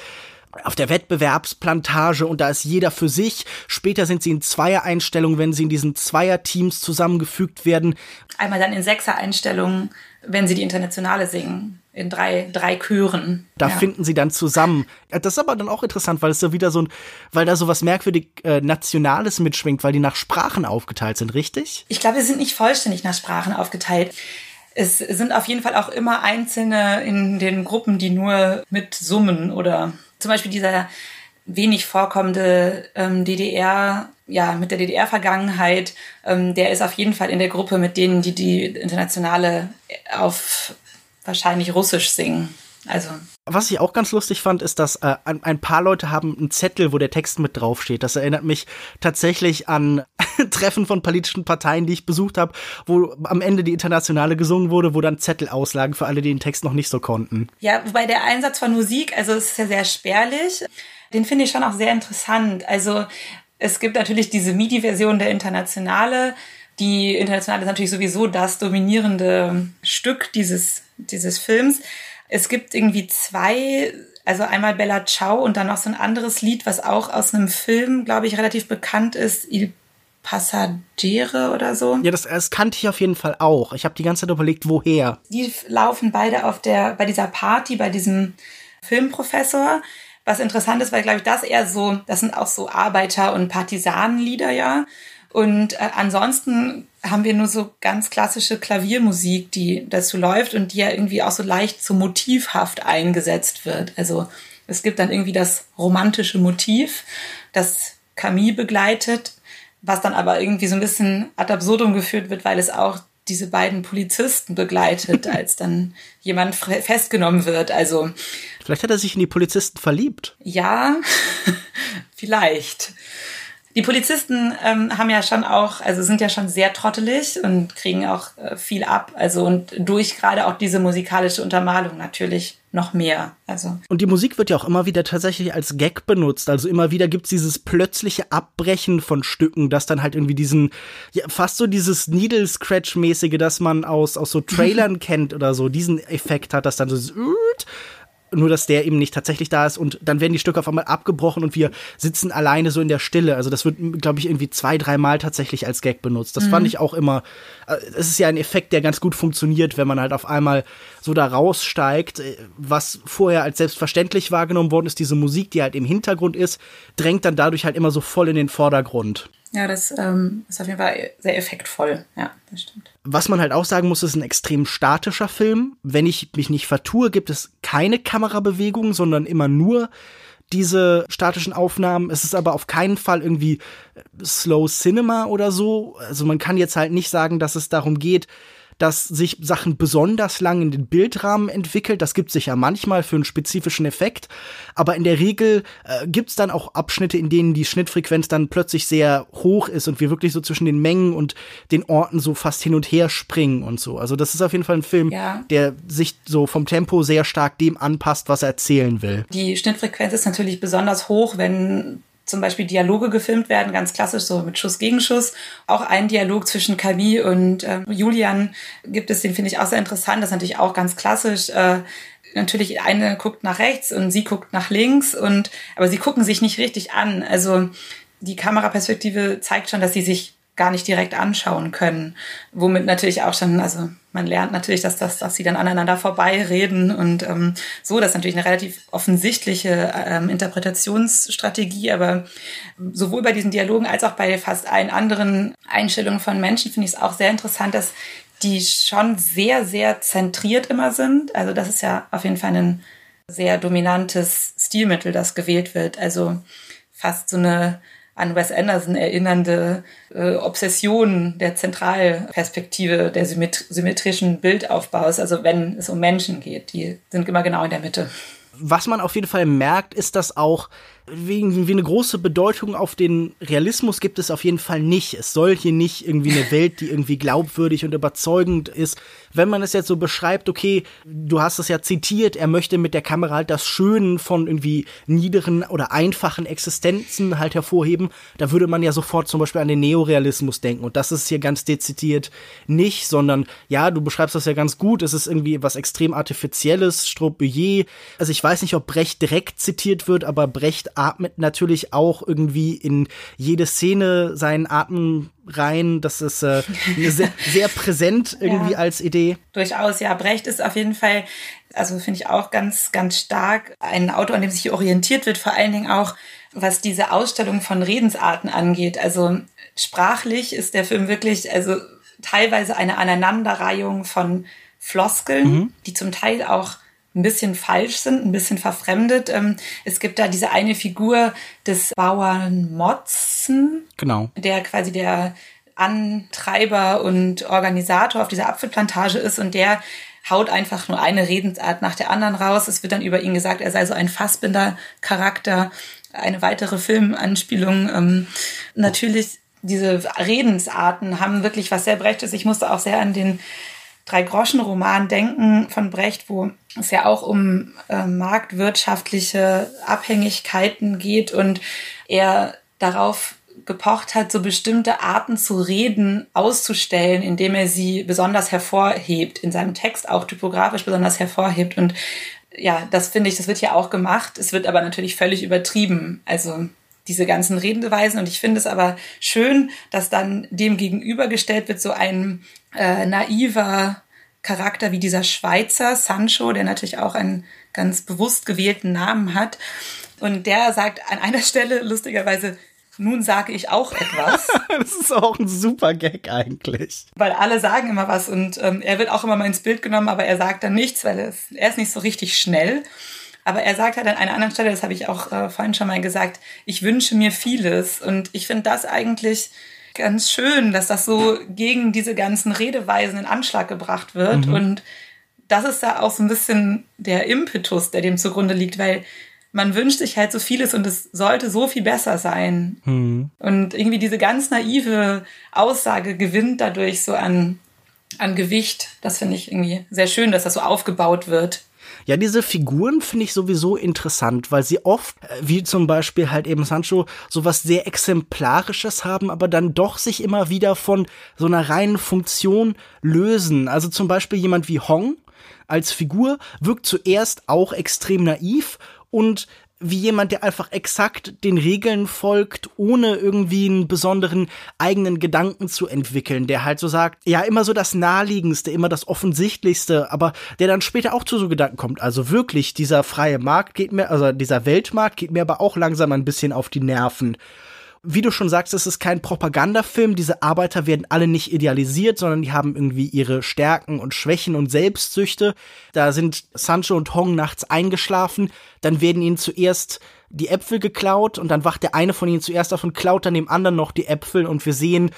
auf der Wettbewerbsplantage und da ist jeder für sich. Später sind sie in Zweier-Einstellungen, wenn sie in diesen Zweier-Teams zusammengefügt werden. Einmal dann in Sechser-Einstellungen, wenn sie die Internationale singen in drei, drei Chören. Da ja. finden sie dann zusammen. Das ist aber dann auch interessant, weil es so wieder so ein, weil da so was merkwürdig äh, Nationales mitschwingt, weil die nach Sprachen aufgeteilt sind, richtig? Ich glaube, sie sind nicht vollständig nach Sprachen aufgeteilt. Es sind auf jeden Fall auch immer Einzelne in den Gruppen, die nur mit Summen oder zum Beispiel dieser wenig vorkommende ähm, DDR, ja, mit der DDR-Vergangenheit, ähm, der ist auf jeden Fall in der Gruppe mit denen, die die Internationale auf wahrscheinlich Russisch singen. Also. Was ich auch ganz lustig fand, ist, dass äh, ein, ein, paar Leute haben einen Zettel, wo der Text mit draufsteht. Das erinnert mich tatsächlich an Treffen von politischen Parteien, die ich besucht habe, wo am Ende die Internationale gesungen wurde, wo dann Zettel auslagen für alle, die den Text noch nicht so konnten. Ja, wobei der Einsatz von Musik, also es ist ja sehr spärlich, den finde ich schon auch sehr interessant. Also es gibt natürlich diese MIDI-Version der Internationale. Die Internationale ist natürlich sowieso das dominierende Stück dieses dieses Films. Es gibt irgendwie zwei Also einmal Bella Ciao und dann noch so ein anderes Lied, was auch aus einem Film, glaube ich, relativ bekannt ist. Il Passagiere oder so. Ja, das, das kannte ich auf jeden Fall auch. Ich habe die ganze Zeit überlegt, woher. Die laufen beide auf der, bei dieser Party, bei diesem Filmprofessor. Was interessant ist, weil, glaube ich, das eher so, das sind auch so Arbeiter- und Partisanenlieder, ja. Und äh, ansonsten haben wir nur so ganz klassische Klaviermusik, die dazu läuft und die ja irgendwie auch so leicht so motivhaft eingesetzt wird. Also es gibt dann irgendwie das romantische Motiv, das Camille begleitet, was dann aber irgendwie so ein bisschen ad absurdum geführt wird, weil es auch diese beiden Polizisten begleitet, als dann jemand festgenommen wird. Also vielleicht hat er sich in die Polizisten verliebt. Ja, vielleicht. Die Polizisten ähm, haben ja schon auch, also sind ja schon sehr trottelig und kriegen auch äh, viel ab. Also und durch gerade auch diese musikalische Untermalung natürlich noch mehr. Also. Und die Musik wird ja auch immer wieder tatsächlich als Gag benutzt. Also immer wieder gibt's dieses plötzliche Abbrechen von Stücken, das dann halt irgendwie diesen, ja, fast so dieses Needle-Scratch-mäßige, das man aus, aus so Trailern kennt oder so, diesen Effekt hat, das dann so nur dass der eben nicht tatsächlich da ist und dann werden die Stücke auf einmal abgebrochen und wir sitzen alleine so in der Stille. Also das wird, glaube ich, irgendwie zwei, dreimal tatsächlich als Gag benutzt. Das mhm. fand ich auch immer, äh, es ist ja ein Effekt, der ganz gut funktioniert, wenn man halt auf einmal so da raussteigt, äh, was vorher als selbstverständlich wahrgenommen worden ist, diese Musik, die halt im Hintergrund ist, drängt dann dadurch halt immer so voll in den Vordergrund. Ja, das ähm, ist auf jeden Fall sehr effektvoll. Ja, das stimmt. Was man halt auch sagen muss, ist ein extrem statischer Film. Wenn ich mich nicht vertue, gibt es keine Kamerabewegungen, sondern immer nur diese statischen Aufnahmen. Es ist aber auf keinen Fall irgendwie Slow Cinema oder so. Also man kann jetzt halt nicht sagen, dass es darum geht, dass sich Sachen besonders lang in den Bildrahmen entwickelt. Das gibt sich ja manchmal für einen spezifischen Effekt. Aber in der Regel äh, gibt's dann auch Abschnitte, in denen die Schnittfrequenz dann plötzlich sehr hoch ist und wir wirklich so zwischen den Mengen und den Orten so fast hin und her springen und so. Also das ist auf jeden Fall ein Film, ja. der sich so vom Tempo sehr stark dem anpasst, was er erzählen will. Die Schnittfrequenz ist natürlich besonders hoch, wenn zum Beispiel Dialoge gefilmt werden, ganz klassisch so mit Schuss gegen Schuss. Auch ein Dialog zwischen Camille und äh, Julian gibt es, den finde ich auch sehr interessant. Das ist natürlich auch ganz klassisch. Äh, natürlich eine guckt nach rechts und sie guckt nach links und aber sie gucken sich nicht richtig an. Also die Kameraperspektive zeigt schon, dass sie sich gar nicht direkt anschauen können. Womit natürlich auch schon, also man lernt natürlich, dass, das, dass sie dann aneinander vorbeireden und ähm, so, das ist natürlich eine relativ offensichtliche ähm, Interpretationsstrategie, aber sowohl bei diesen Dialogen als auch bei fast allen anderen Einstellungen von Menschen finde ich es auch sehr interessant, dass die schon sehr, sehr zentriert immer sind. Also das ist ja auf jeden Fall ein sehr dominantes Stilmittel, das gewählt wird. Also fast so eine an Wes Anderson erinnernde äh, Obsession der Zentralperspektive der symmetrischen Bildaufbaus, also wenn es um Menschen geht, die sind immer genau in der Mitte. Was man auf jeden Fall merkt, ist, dass auch wie, wie eine große Bedeutung auf den Realismus gibt es auf jeden Fall nicht. Es soll hier nicht irgendwie eine Welt, die irgendwie glaubwürdig und überzeugend ist. Wenn man es jetzt so beschreibt, okay, du hast es ja zitiert, er möchte mit der Kamera halt das Schönen von irgendwie niederen oder einfachen Existenzen halt hervorheben, da würde man ja sofort zum Beispiel an den Neorealismus denken. Und das ist hier ganz dezidiert nicht, sondern ja, du beschreibst das ja ganz gut. Es ist irgendwie was extrem Artifizielles, Strobuyer. Also ich weiß nicht, ob Brecht direkt zitiert wird, aber Brecht atmet natürlich auch irgendwie in jede Szene seinen Atem rein. Das ist äh, sehr, sehr präsent irgendwie ja, als Idee. Durchaus, ja. Brecht ist auf jeden Fall, also finde ich auch ganz, ganz stark ein Autor, an dem sich orientiert wird, vor allen Dingen auch, was diese Ausstellung von Redensarten angeht. Also sprachlich ist der Film wirklich, also teilweise eine Aneinanderreihung von Floskeln, mhm. die zum Teil auch ein bisschen falsch sind, ein bisschen verfremdet. Ähm, es gibt da diese eine Figur des Bauern Motzen, genau. der quasi der Antreiber und Organisator auf dieser Apfelplantage ist und der haut einfach nur eine Redensart nach der anderen raus. Es wird dann über ihn gesagt, er sei so ein Fassbinder-Charakter. Eine weitere Filmanspielung. Ähm, natürlich, diese Redensarten haben wirklich was sehr Brechtes. Ich musste auch sehr an den Drei-Groschen-Roman denken von Brecht, wo es ja auch um äh, marktwirtschaftliche Abhängigkeiten geht und er darauf gepocht hat, so bestimmte Arten zu reden auszustellen, indem er sie besonders hervorhebt, in seinem Text auch typografisch besonders hervorhebt. Und ja, das finde ich, das wird hier auch gemacht. Es wird aber natürlich völlig übertrieben. Also diese ganzen Redenweisen. Und ich finde es aber schön, dass dann dem gegenübergestellt wird so ein äh, naiver Charakter wie dieser Schweizer Sancho, der natürlich auch einen ganz bewusst gewählten Namen hat. Und der sagt an einer Stelle lustigerweise, nun sage ich auch etwas. das ist auch ein super Gag eigentlich. Weil alle sagen immer was und ähm, er wird auch immer mal ins Bild genommen, aber er sagt dann nichts, weil es, er ist nicht so richtig schnell. Aber er sagt halt an einer anderen Stelle, das habe ich auch äh, vorhin schon mal gesagt, ich wünsche mir vieles. Und ich finde das eigentlich ganz schön, dass das so gegen diese ganzen Redeweisen in Anschlag gebracht wird. Mhm. Und das ist da auch so ein bisschen der Impetus, der dem zugrunde liegt, weil man wünscht sich halt so vieles und es sollte so viel besser sein. Mhm. Und irgendwie diese ganz naive Aussage gewinnt dadurch so an, an Gewicht. Das finde ich irgendwie sehr schön, dass das so aufgebaut wird. Ja, diese Figuren finde ich sowieso interessant, weil sie oft, äh, wie zum Beispiel halt eben Sancho, sowas sehr Exemplarisches haben, aber dann doch sich immer wieder von so einer reinen Funktion lösen. Also zum Beispiel jemand wie Hong als Figur wirkt zuerst auch extrem naiv und wie jemand, der einfach exakt den Regeln folgt, ohne irgendwie einen besonderen eigenen Gedanken zu entwickeln, der halt so sagt, ja, immer so das Naheliegendste, immer das Offensichtlichste, aber der dann später auch zu so Gedanken kommt. Also wirklich, dieser freie Markt geht mir, also dieser Weltmarkt geht mir aber auch langsam ein bisschen auf die Nerven wie du schon sagst, es ist kein Propagandafilm. Diese Arbeiter werden alle nicht idealisiert, sondern die haben irgendwie ihre Stärken und Schwächen und Selbstsüchte. Da sind Sancho und Hong nachts eingeschlafen. Dann werden ihnen zuerst die Äpfel geklaut und dann wacht der eine von ihnen zuerst auf und klaut dann dem anderen noch die Äpfel und wir sehen,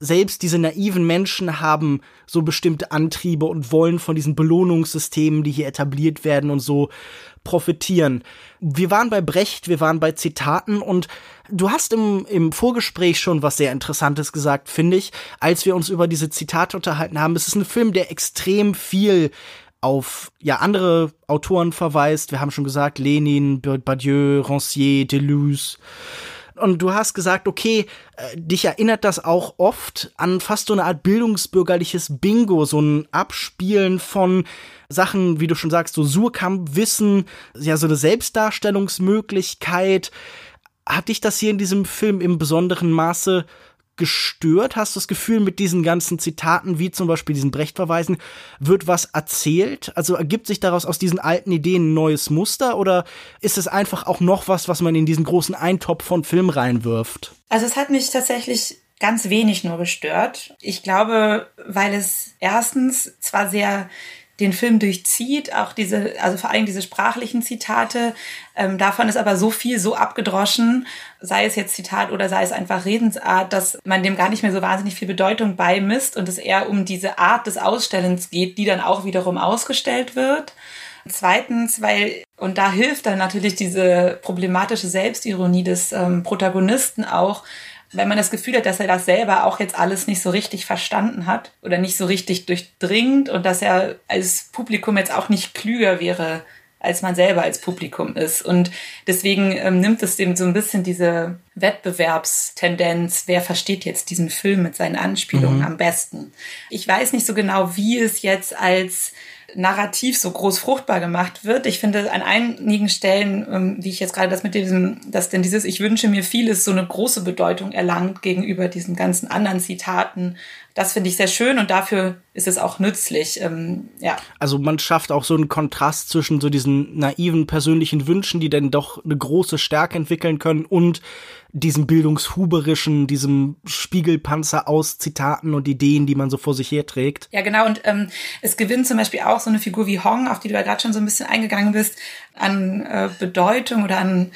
selbst diese naiven Menschen haben so bestimmte Antriebe und wollen von diesen Belohnungssystemen, die hier etabliert werden und so profitieren. Wir waren bei Brecht, wir waren bei Zitaten und du hast im, im Vorgespräch schon was sehr Interessantes gesagt, finde ich, als wir uns über diese Zitate unterhalten haben. Es ist ein Film, der extrem viel auf ja andere Autoren verweist. Wir haben schon gesagt, Lenin, Badieu, Rancière, Deleuze. Und du hast gesagt, okay, äh, dich erinnert das auch oft an fast so eine Art bildungsbürgerliches Bingo, so ein Abspielen von Sachen, wie du schon sagst, so Surkamp, Wissen, ja, so eine Selbstdarstellungsmöglichkeit. Hat dich das hier in diesem Film im besonderen Maße gestört? Hast du das Gefühl, mit diesen ganzen Zitaten, wie zum Beispiel diesen Brecht-Verweisen, wird was erzählt? Also ergibt sich daraus aus diesen alten Ideen ein neues Muster oder ist es einfach auch noch was, was man in diesen großen Eintopf von Film reinwirft? Also es hat mich tatsächlich ganz wenig nur gestört. Ich glaube, weil es erstens zwar sehr den Film durchzieht, auch diese, also vor allem diese sprachlichen Zitate. Ähm, davon ist aber so viel so abgedroschen, sei es jetzt Zitat oder sei es einfach Redensart, dass man dem gar nicht mehr so wahnsinnig viel Bedeutung beimisst und es eher um diese Art des Ausstellens geht, die dann auch wiederum ausgestellt wird. Zweitens, weil, und da hilft dann natürlich diese problematische Selbstironie des ähm, Protagonisten auch, wenn man das Gefühl hat, dass er das selber auch jetzt alles nicht so richtig verstanden hat oder nicht so richtig durchdringt und dass er als Publikum jetzt auch nicht klüger wäre, als man selber als Publikum ist. Und deswegen ähm, nimmt es dem so ein bisschen diese Wettbewerbstendenz, wer versteht jetzt diesen Film mit seinen Anspielungen mhm. am besten. Ich weiß nicht so genau, wie es jetzt als Narrativ so groß fruchtbar gemacht wird. Ich finde an einigen Stellen, ähm, wie ich jetzt gerade das mit diesem, dass denn dieses Ich wünsche mir vieles so eine große Bedeutung erlangt gegenüber diesen ganzen anderen Zitaten. Das finde ich sehr schön und dafür ist es auch nützlich. Ähm, ja. Also man schafft auch so einen Kontrast zwischen so diesen naiven persönlichen Wünschen, die dann doch eine große Stärke entwickeln können und diesem bildungshuberischen, diesem Spiegelpanzer aus Zitaten und Ideen, die man so vor sich herträgt. Ja, genau. Und ähm, es gewinnt zum Beispiel auch so eine Figur wie Hong, auf die du ja gerade schon so ein bisschen eingegangen bist, an äh, Bedeutung oder an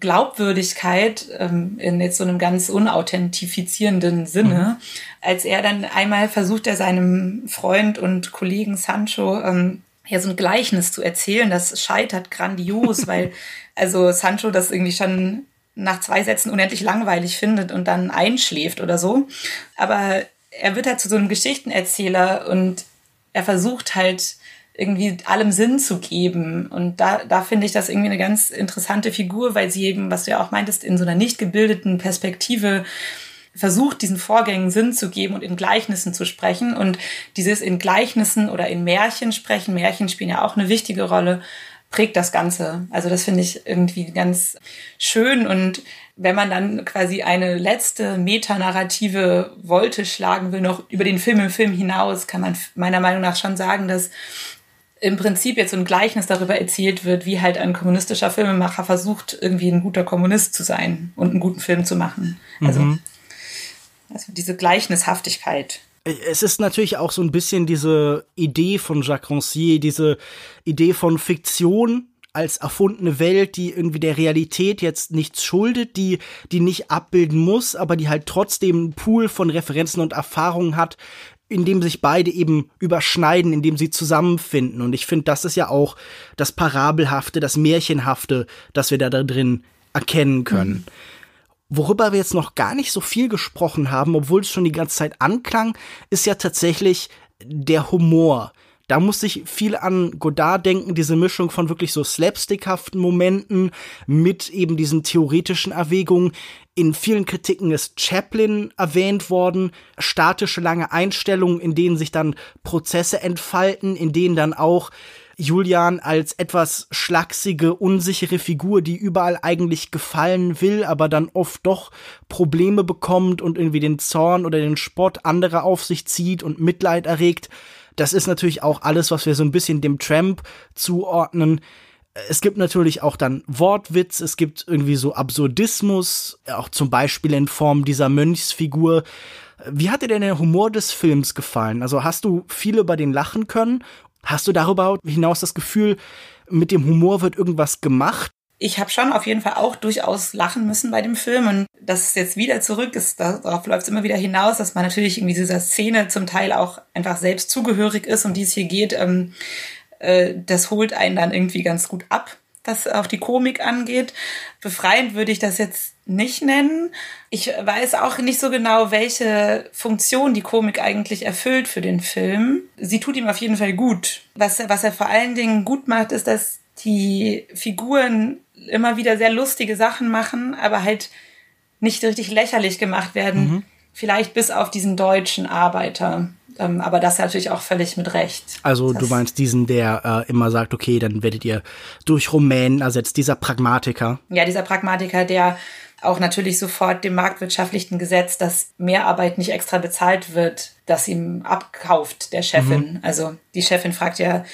Glaubwürdigkeit ähm, in jetzt so einem ganz unauthentifizierenden Sinne, mhm. als er dann einmal versucht, er seinem Freund und Kollegen Sancho ähm, ja so ein Gleichnis zu erzählen, das scheitert grandios, weil also Sancho das irgendwie schon nach zwei Sätzen unendlich langweilig findet und dann einschläft oder so. Aber er wird halt zu so einem Geschichtenerzähler und er versucht halt irgendwie allem Sinn zu geben. Und da, da finde ich das irgendwie eine ganz interessante Figur, weil sie eben, was du ja auch meintest, in so einer nicht gebildeten Perspektive versucht, diesen Vorgängen Sinn zu geben und in Gleichnissen zu sprechen. Und dieses in Gleichnissen oder in Märchen sprechen, Märchen spielen ja auch eine wichtige Rolle prägt das Ganze. Also das finde ich irgendwie ganz schön und wenn man dann quasi eine letzte metanarrative Wolte schlagen will, noch über den Film im Film hinaus, kann man meiner Meinung nach schon sagen, dass im Prinzip jetzt so ein Gleichnis darüber erzählt wird, wie halt ein kommunistischer Filmemacher versucht, irgendwie ein guter Kommunist zu sein und einen guten Film zu machen. Also, mhm. also diese Gleichnishaftigkeit. Es ist natürlich auch so ein bisschen diese Idee von Jacques Rancière, diese Idee von Fiktion, als erfundene Welt, die irgendwie der Realität jetzt nichts schuldet, die, die nicht abbilden muss, aber die halt trotzdem einen Pool von Referenzen und Erfahrungen hat, in dem sich beide eben überschneiden, in dem sie zusammenfinden. Und ich finde, das ist ja auch das Parabelhafte, das Märchenhafte, das wir da drin erkennen können. Mhm. Worüber wir jetzt noch gar nicht so viel gesprochen haben, obwohl es schon die ganze Zeit anklang, ist ja tatsächlich der Humor da muss ich viel an Godard denken, diese Mischung von wirklich so slapstickhaften Momenten mit eben diesen theoretischen Erwägungen. In vielen Kritiken ist Chaplin erwähnt worden, statische lange Einstellungen, in denen sich dann Prozesse entfalten, in denen dann auch Julian als etwas schlachsige, unsichere Figur, die überall eigentlich gefallen will, aber dann oft doch Probleme bekommt und irgendwie den Zorn oder den Spott anderer auf sich zieht und Mitleid erregt. Das ist natürlich auch alles, was wir so ein bisschen dem Tramp zuordnen. Es gibt natürlich auch dann Wortwitz, es gibt irgendwie so Absurdismus, auch zum Beispiel in Form dieser Mönchsfigur. Wie hat dir denn der Humor des Films gefallen? Also hast du viel über den lachen können? Hast du darüber hinaus das Gefühl, mit dem Humor wird irgendwas gemacht? ich habe schon auf jeden Fall auch durchaus lachen müssen bei dem Film und dass es jetzt wieder zurück ist, darauf läuft es immer wieder hinaus, dass man natürlich irgendwie dieser Szene zum Teil auch einfach selbst zugehörig ist, um die es hier geht. Ähm, äh, das holt einen dann irgendwie ganz gut ab, was auch die Komik angeht. Befreiend würde ich das jetzt nicht nennen. Ich weiß auch nicht so genau, welche Funktion die Komik eigentlich erfüllt für den Film. Sie tut ihm auf jeden Fall gut. Was, was er vor allen Dingen gut macht, ist, dass die Figuren immer wieder sehr lustige Sachen machen, aber halt nicht richtig lächerlich gemacht werden. Mhm. Vielleicht bis auf diesen deutschen Arbeiter. Ähm, aber das natürlich auch völlig mit Recht. Also du meinst diesen, der äh, immer sagt, okay, dann werdet ihr durch Rumänen ersetzt, dieser Pragmatiker. Ja, dieser Pragmatiker, der auch natürlich sofort dem marktwirtschaftlichen Gesetz, dass Mehrarbeit nicht extra bezahlt wird, das ihm abkauft, der Chefin. Mhm. Also die Chefin fragt ja,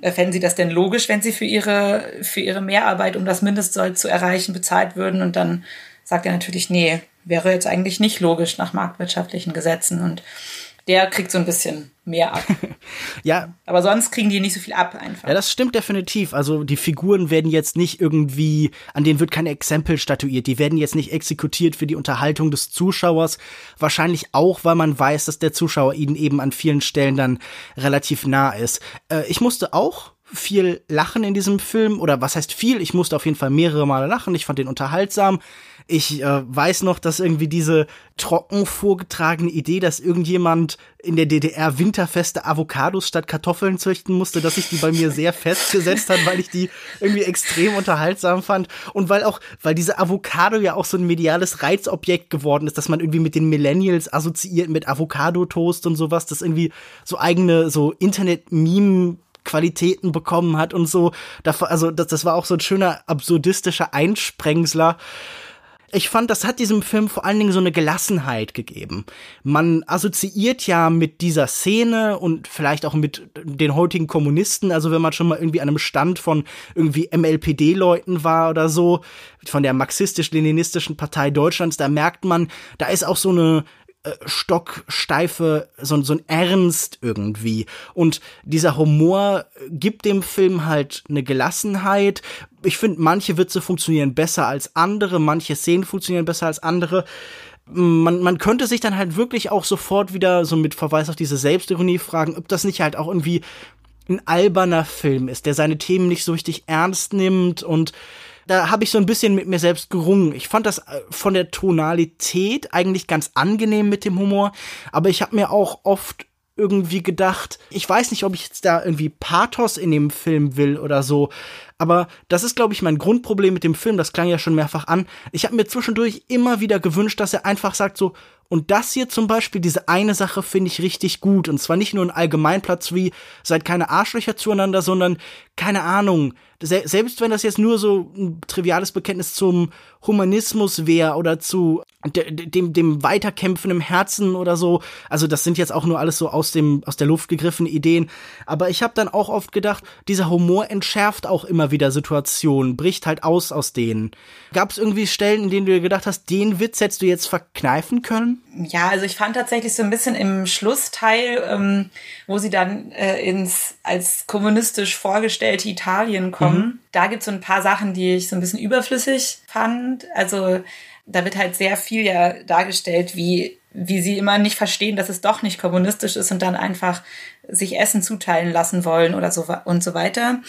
äh, fänden Sie das denn logisch, wenn Sie für Ihre, für Ihre Mehrarbeit, um das Mindestsoll zu erreichen, bezahlt würden? Und dann sagt er natürlich, nee, wäre jetzt eigentlich nicht logisch nach marktwirtschaftlichen Gesetzen. Und der kriegt so ein bisschen mehr ab. ja. Aber sonst kriegen die nicht so viel ab einfach. Ja, das stimmt definitiv. Also die Figuren werden jetzt nicht irgendwie, an denen wird kein Exempel statuiert. Die werden jetzt nicht exekutiert für die Unterhaltung des Zuschauers. Wahrscheinlich auch, weil man weiß, dass der Zuschauer ihnen eben an vielen Stellen dann relativ nah ist. Äh, ich musste auch viel lachen in diesem Film oder was heißt viel? Ich musste auf jeden Fall mehrere Male lachen. Ich fand den unterhaltsam. Ich äh, weiß noch, dass irgendwie diese trocken vorgetragene Idee, dass irgendjemand in der DDR winterfeste Avocados statt Kartoffeln züchten musste, dass sich die bei mir sehr festgesetzt hat, weil ich die irgendwie extrem unterhaltsam fand und weil auch, weil diese Avocado ja auch so ein mediales Reizobjekt geworden ist, dass man irgendwie mit den Millennials assoziiert mit Avocado-Toast und sowas, das irgendwie so eigene so Internet-Meme Qualitäten bekommen hat und so. Also das, das war auch so ein schöner absurdistischer Einsprengsler ich fand, das hat diesem Film vor allen Dingen so eine Gelassenheit gegeben. Man assoziiert ja mit dieser Szene und vielleicht auch mit den heutigen Kommunisten, also wenn man schon mal irgendwie an einem Stand von irgendwie MLPD-Leuten war oder so, von der marxistisch-leninistischen Partei Deutschlands, da merkt man, da ist auch so eine äh, stocksteife, so, so ein Ernst irgendwie. Und dieser Humor gibt dem Film halt eine Gelassenheit. Ich finde, manche Witze funktionieren besser als andere, manche Szenen funktionieren besser als andere. Man, man könnte sich dann halt wirklich auch sofort wieder so mit Verweis auf diese Selbstironie fragen, ob das nicht halt auch irgendwie ein alberner Film ist, der seine Themen nicht so richtig ernst nimmt und da habe ich so ein bisschen mit mir selbst gerungen. Ich fand das äh, von der Tonalität eigentlich ganz angenehm mit dem Humor, aber ich habe mir auch oft irgendwie gedacht, ich weiß nicht, ob ich jetzt da irgendwie Pathos in dem Film will oder so, aber das ist, glaube ich, mein Grundproblem mit dem Film, das klang ja schon mehrfach an. Ich habe mir zwischendurch immer wieder gewünscht, dass er einfach sagt so, Und das hier zum Beispiel, diese eine Sache finde ich richtig gut. Und zwar nicht nur ein Allgemeinplatz wie seid keine Arschlöcher zueinander, sondern keine Ahnung. Selbst wenn das jetzt nur so ein triviales Bekenntnis zum Humanismus wäre oder zu dem, dem Weiterkämpfen im Herzen oder so. Also das sind jetzt auch nur alles so aus dem aus der Luft gegriffene Ideen. Aber ich habe dann auch oft gedacht, dieser Humor entschärft auch immer wieder Situationen, bricht halt aus aus denen. Gab es irgendwie Stellen, in denen du dir gedacht hast, den Witz hättest du jetzt verkneifen können? Ja, also ich fand tatsächlich so ein bisschen im Schlussteil, ähm, wo sie dann äh, ins als kommunistisch vorgestellte Italien kommen, mhm. da gibt es so ein paar Sachen, die ich so ein bisschen überflüssig fand. Also da wird halt sehr viel ja dargestellt, wie, wie sie immer nicht verstehen, dass es doch nicht kommunistisch ist und dann einfach sich Essen zuteilen lassen wollen oder so und so weiter.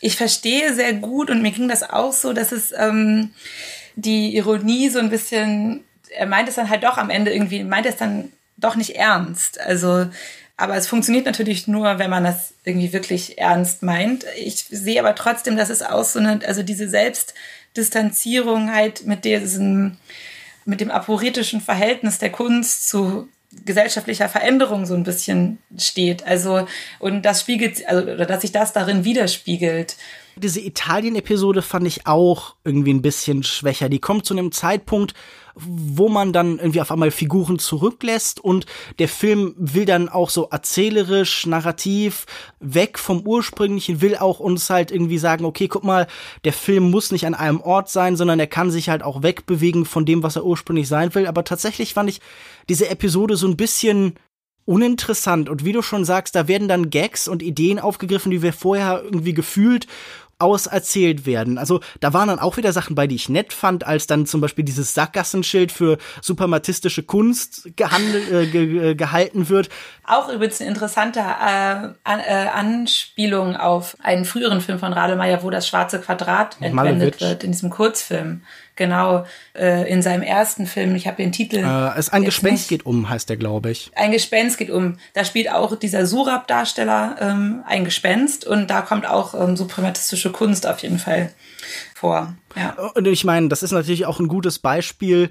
Ich verstehe sehr gut und mir ging das auch so, dass es ähm, die Ironie so ein bisschen, er meint es dann halt doch am Ende irgendwie, meint es dann doch nicht ernst. Also, aber es funktioniert natürlich nur, wenn man das irgendwie wirklich ernst meint. Ich sehe aber trotzdem, dass es auch so eine, also diese Selbst, Distanzierung halt mit diesem, mit dem aporetischen Verhältnis der Kunst zu gesellschaftlicher Veränderung so ein bisschen steht. Also, und das spiegelt, also, oder dass sich das darin widerspiegelt. Diese Italien-Episode fand ich auch irgendwie ein bisschen schwächer. Die kommt zu einem Zeitpunkt, wo man dann irgendwie auf einmal Figuren zurücklässt und der Film will dann auch so erzählerisch, narrativ weg vom ursprünglichen, will auch uns halt irgendwie sagen, okay, guck mal, der Film muss nicht an einem Ort sein, sondern er kann sich halt auch wegbewegen von dem, was er ursprünglich sein will. Aber tatsächlich fand ich diese Episode so ein bisschen uninteressant und wie du schon sagst, da werden dann Gags und Ideen aufgegriffen, die wir vorher irgendwie gefühlt auserzählt werden. Also da waren dann auch wieder Sachen bei, die ich nett fand, als dann zum Beispiel dieses Sackgassenschild für suprematistische Kunst gehandelt, äh, ge äh, gehalten wird. Auch übrigens eine interessante äh, an, äh, Anspielung auf einen früheren Film von Radelmeier, wo das schwarze Quadrat entwendet wird, in diesem Kurzfilm genau äh, in seinem ersten Film, ich habe den Titel. Äh, es ein Gespenst nicht. geht um, heißt der, glaube ich. Ein Gespenst geht um. Da spielt auch dieser Surab-Darsteller ähm, ein Gespenst und da kommt auch ähm, suprematistische Kunst auf jeden Fall vor. Ja. Und ich meine, das ist natürlich auch ein gutes Beispiel,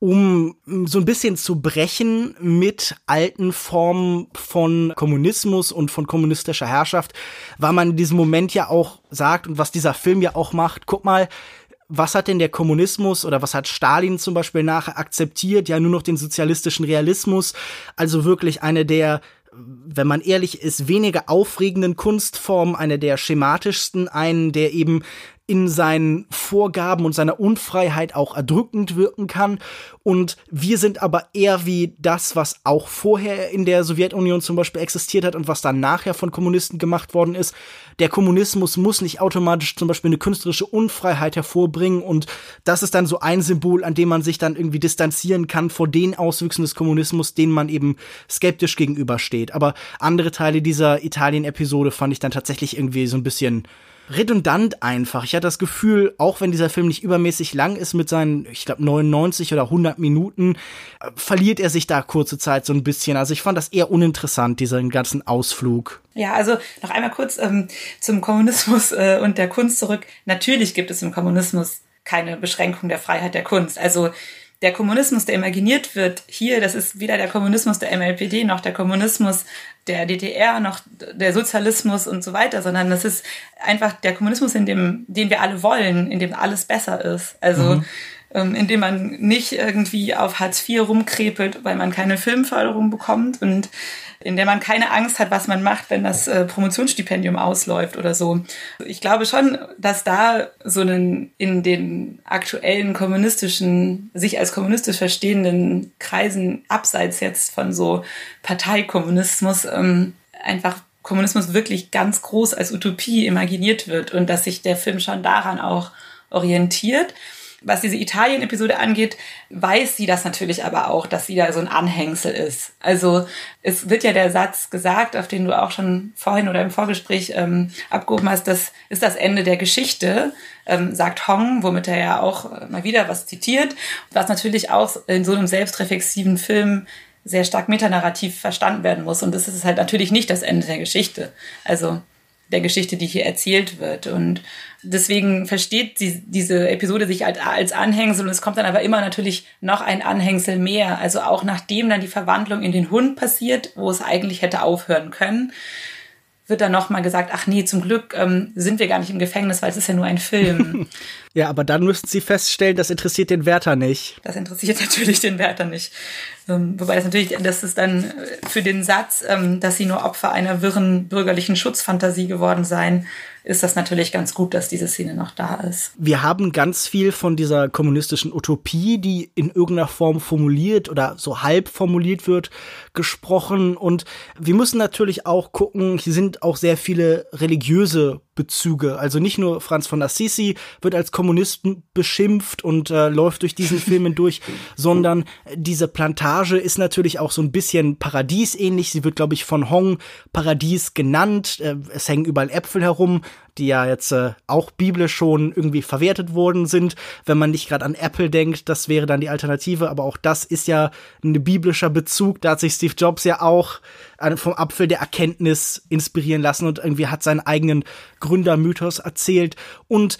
um so ein bisschen zu brechen mit alten Formen von Kommunismus und von kommunistischer Herrschaft, weil man in diesem Moment ja auch sagt und was dieser Film ja auch macht, guck mal, was hat denn der Kommunismus oder was hat Stalin zum Beispiel nachher akzeptiert? Ja, nur noch den sozialistischen Realismus. Also wirklich eine der wenn man ehrlich ist, weniger aufregenden Kunstformen, eine der schematischsten, einen, der eben in seinen Vorgaben und seiner Unfreiheit auch erdrückend wirken kann. Und wir sind aber eher wie das, was auch vorher in der Sowjetunion zum Beispiel existiert hat und was dann nachher von Kommunisten gemacht worden ist. Der Kommunismus muss nicht automatisch zum Beispiel eine künstlerische Unfreiheit hervorbringen und das ist dann so ein Symbol, an dem man sich dann irgendwie distanzieren kann vor den Auswüchsen des Kommunismus, denen man eben skeptisch gegenübersteht. Aber andere Teile dieser Italien-Episode fand ich dann tatsächlich irgendwie so ein bisschen redundant einfach. Ich hatte das Gefühl, auch wenn dieser Film nicht übermäßig lang ist mit seinen, ich glaube, 99 oder 100 Minuten, äh, verliert er sich da kurze Zeit so ein bisschen. Also ich fand das eher uninteressant, diesen ganzen Ausflug. Ja, also noch einmal kurz ähm, zum Kommunismus äh, und der Kunst zurück. Natürlich gibt es im Kommunismus keine Beschränkung der Freiheit der Kunst. Also der Kommunismus, der imaginiert wird hier, das ist weder der Kommunismus der MLPD noch der Kommunismus der DDR noch der Sozialismus und so weiter, sondern das ist einfach der Kommunismus, in dem, den wir alle wollen, in dem alles besser ist. Also mhm. Ähm, in dem man nicht irgendwie auf Hartz IV rumkrepelt, weil man keine Filmförderung bekommt und in der man keine Angst hat, was man macht, wenn das äh, Promotionsstipendium ausläuft oder so. Ich glaube schon, dass da so einen in den aktuellen kommunistischen, sich als kommunistisch verstehenden Kreisen abseits jetzt von so Parteikommunismus ähm, einfach Kommunismus wirklich ganz groß als Utopie imaginiert wird und dass sich der Film schon daran auch orientiert. Was diese Italien-Episode angeht, weiß sie das natürlich aber auch, dass sie da so ein Anhängsel ist. Also es wird ja der Satz gesagt, auf den du auch schon vorhin oder im Vorgespräch ähm, abgehoben hast, das ist das Ende der Geschichte, ähm, sagt Hong, womit er ja auch äh, mal wieder was zitiert, was natürlich auch in so einem selbstreflexiven Film sehr stark metanarrativ verstanden werden muss. Und das ist halt natürlich nicht das Ende der Geschichte. Also der Geschichte, die hier erzählt wird. Und deswegen versteht sie, diese Episode sich als, als Anhängsel und es kommt dann aber immer natürlich noch ein Anhängsel mehr. Also auch nachdem dann die Verwandlung in den Hund passiert, wo es eigentlich hätte aufhören können, wird dann nochmal gesagt, ach nee, zum Glück ähm, sind wir gar nicht im Gefängnis, weil es ist ja nur ein Film. ja, aber dann müssten sie feststellen, das interessiert den Wärter nicht. Das interessiert natürlich den Wärter nicht. Ähm, wobei das natürlich, das ist dann äh, für den Satz, ähm, dass sie nur Opfer einer wirren bürgerlichen Schutzfantasie geworden seien, ist das natürlich ganz gut, dass diese Szene noch da ist. Wir haben ganz viel von dieser kommunistischen Utopie, die in irgendeiner Form formuliert oder so halb formuliert wird, gesprochen. Und wir müssen natürlich auch gucken, hier sind auch sehr viele religiöse Bezüge. Also nicht nur Franz von Assisi wird als Kommunisten beschimpft und äh, läuft durch diesen Film hindurch, sondern diese Plantage ist natürlich auch so ein bisschen paradiesähnlich. Sie wird, glaube ich, von Hong Paradies genannt. Äh, es hängen überall Äpfel herum die ja jetzt äh, auch biblisch schon irgendwie verwertet worden sind. Wenn man nicht gerade an Apple denkt, das wäre dann die Alternative, aber auch das ist ja ein biblischer Bezug. Da hat sich Steve Jobs ja auch vom Apfel der Erkenntnis inspirieren lassen und irgendwie hat seinen eigenen Gründermythos erzählt. Und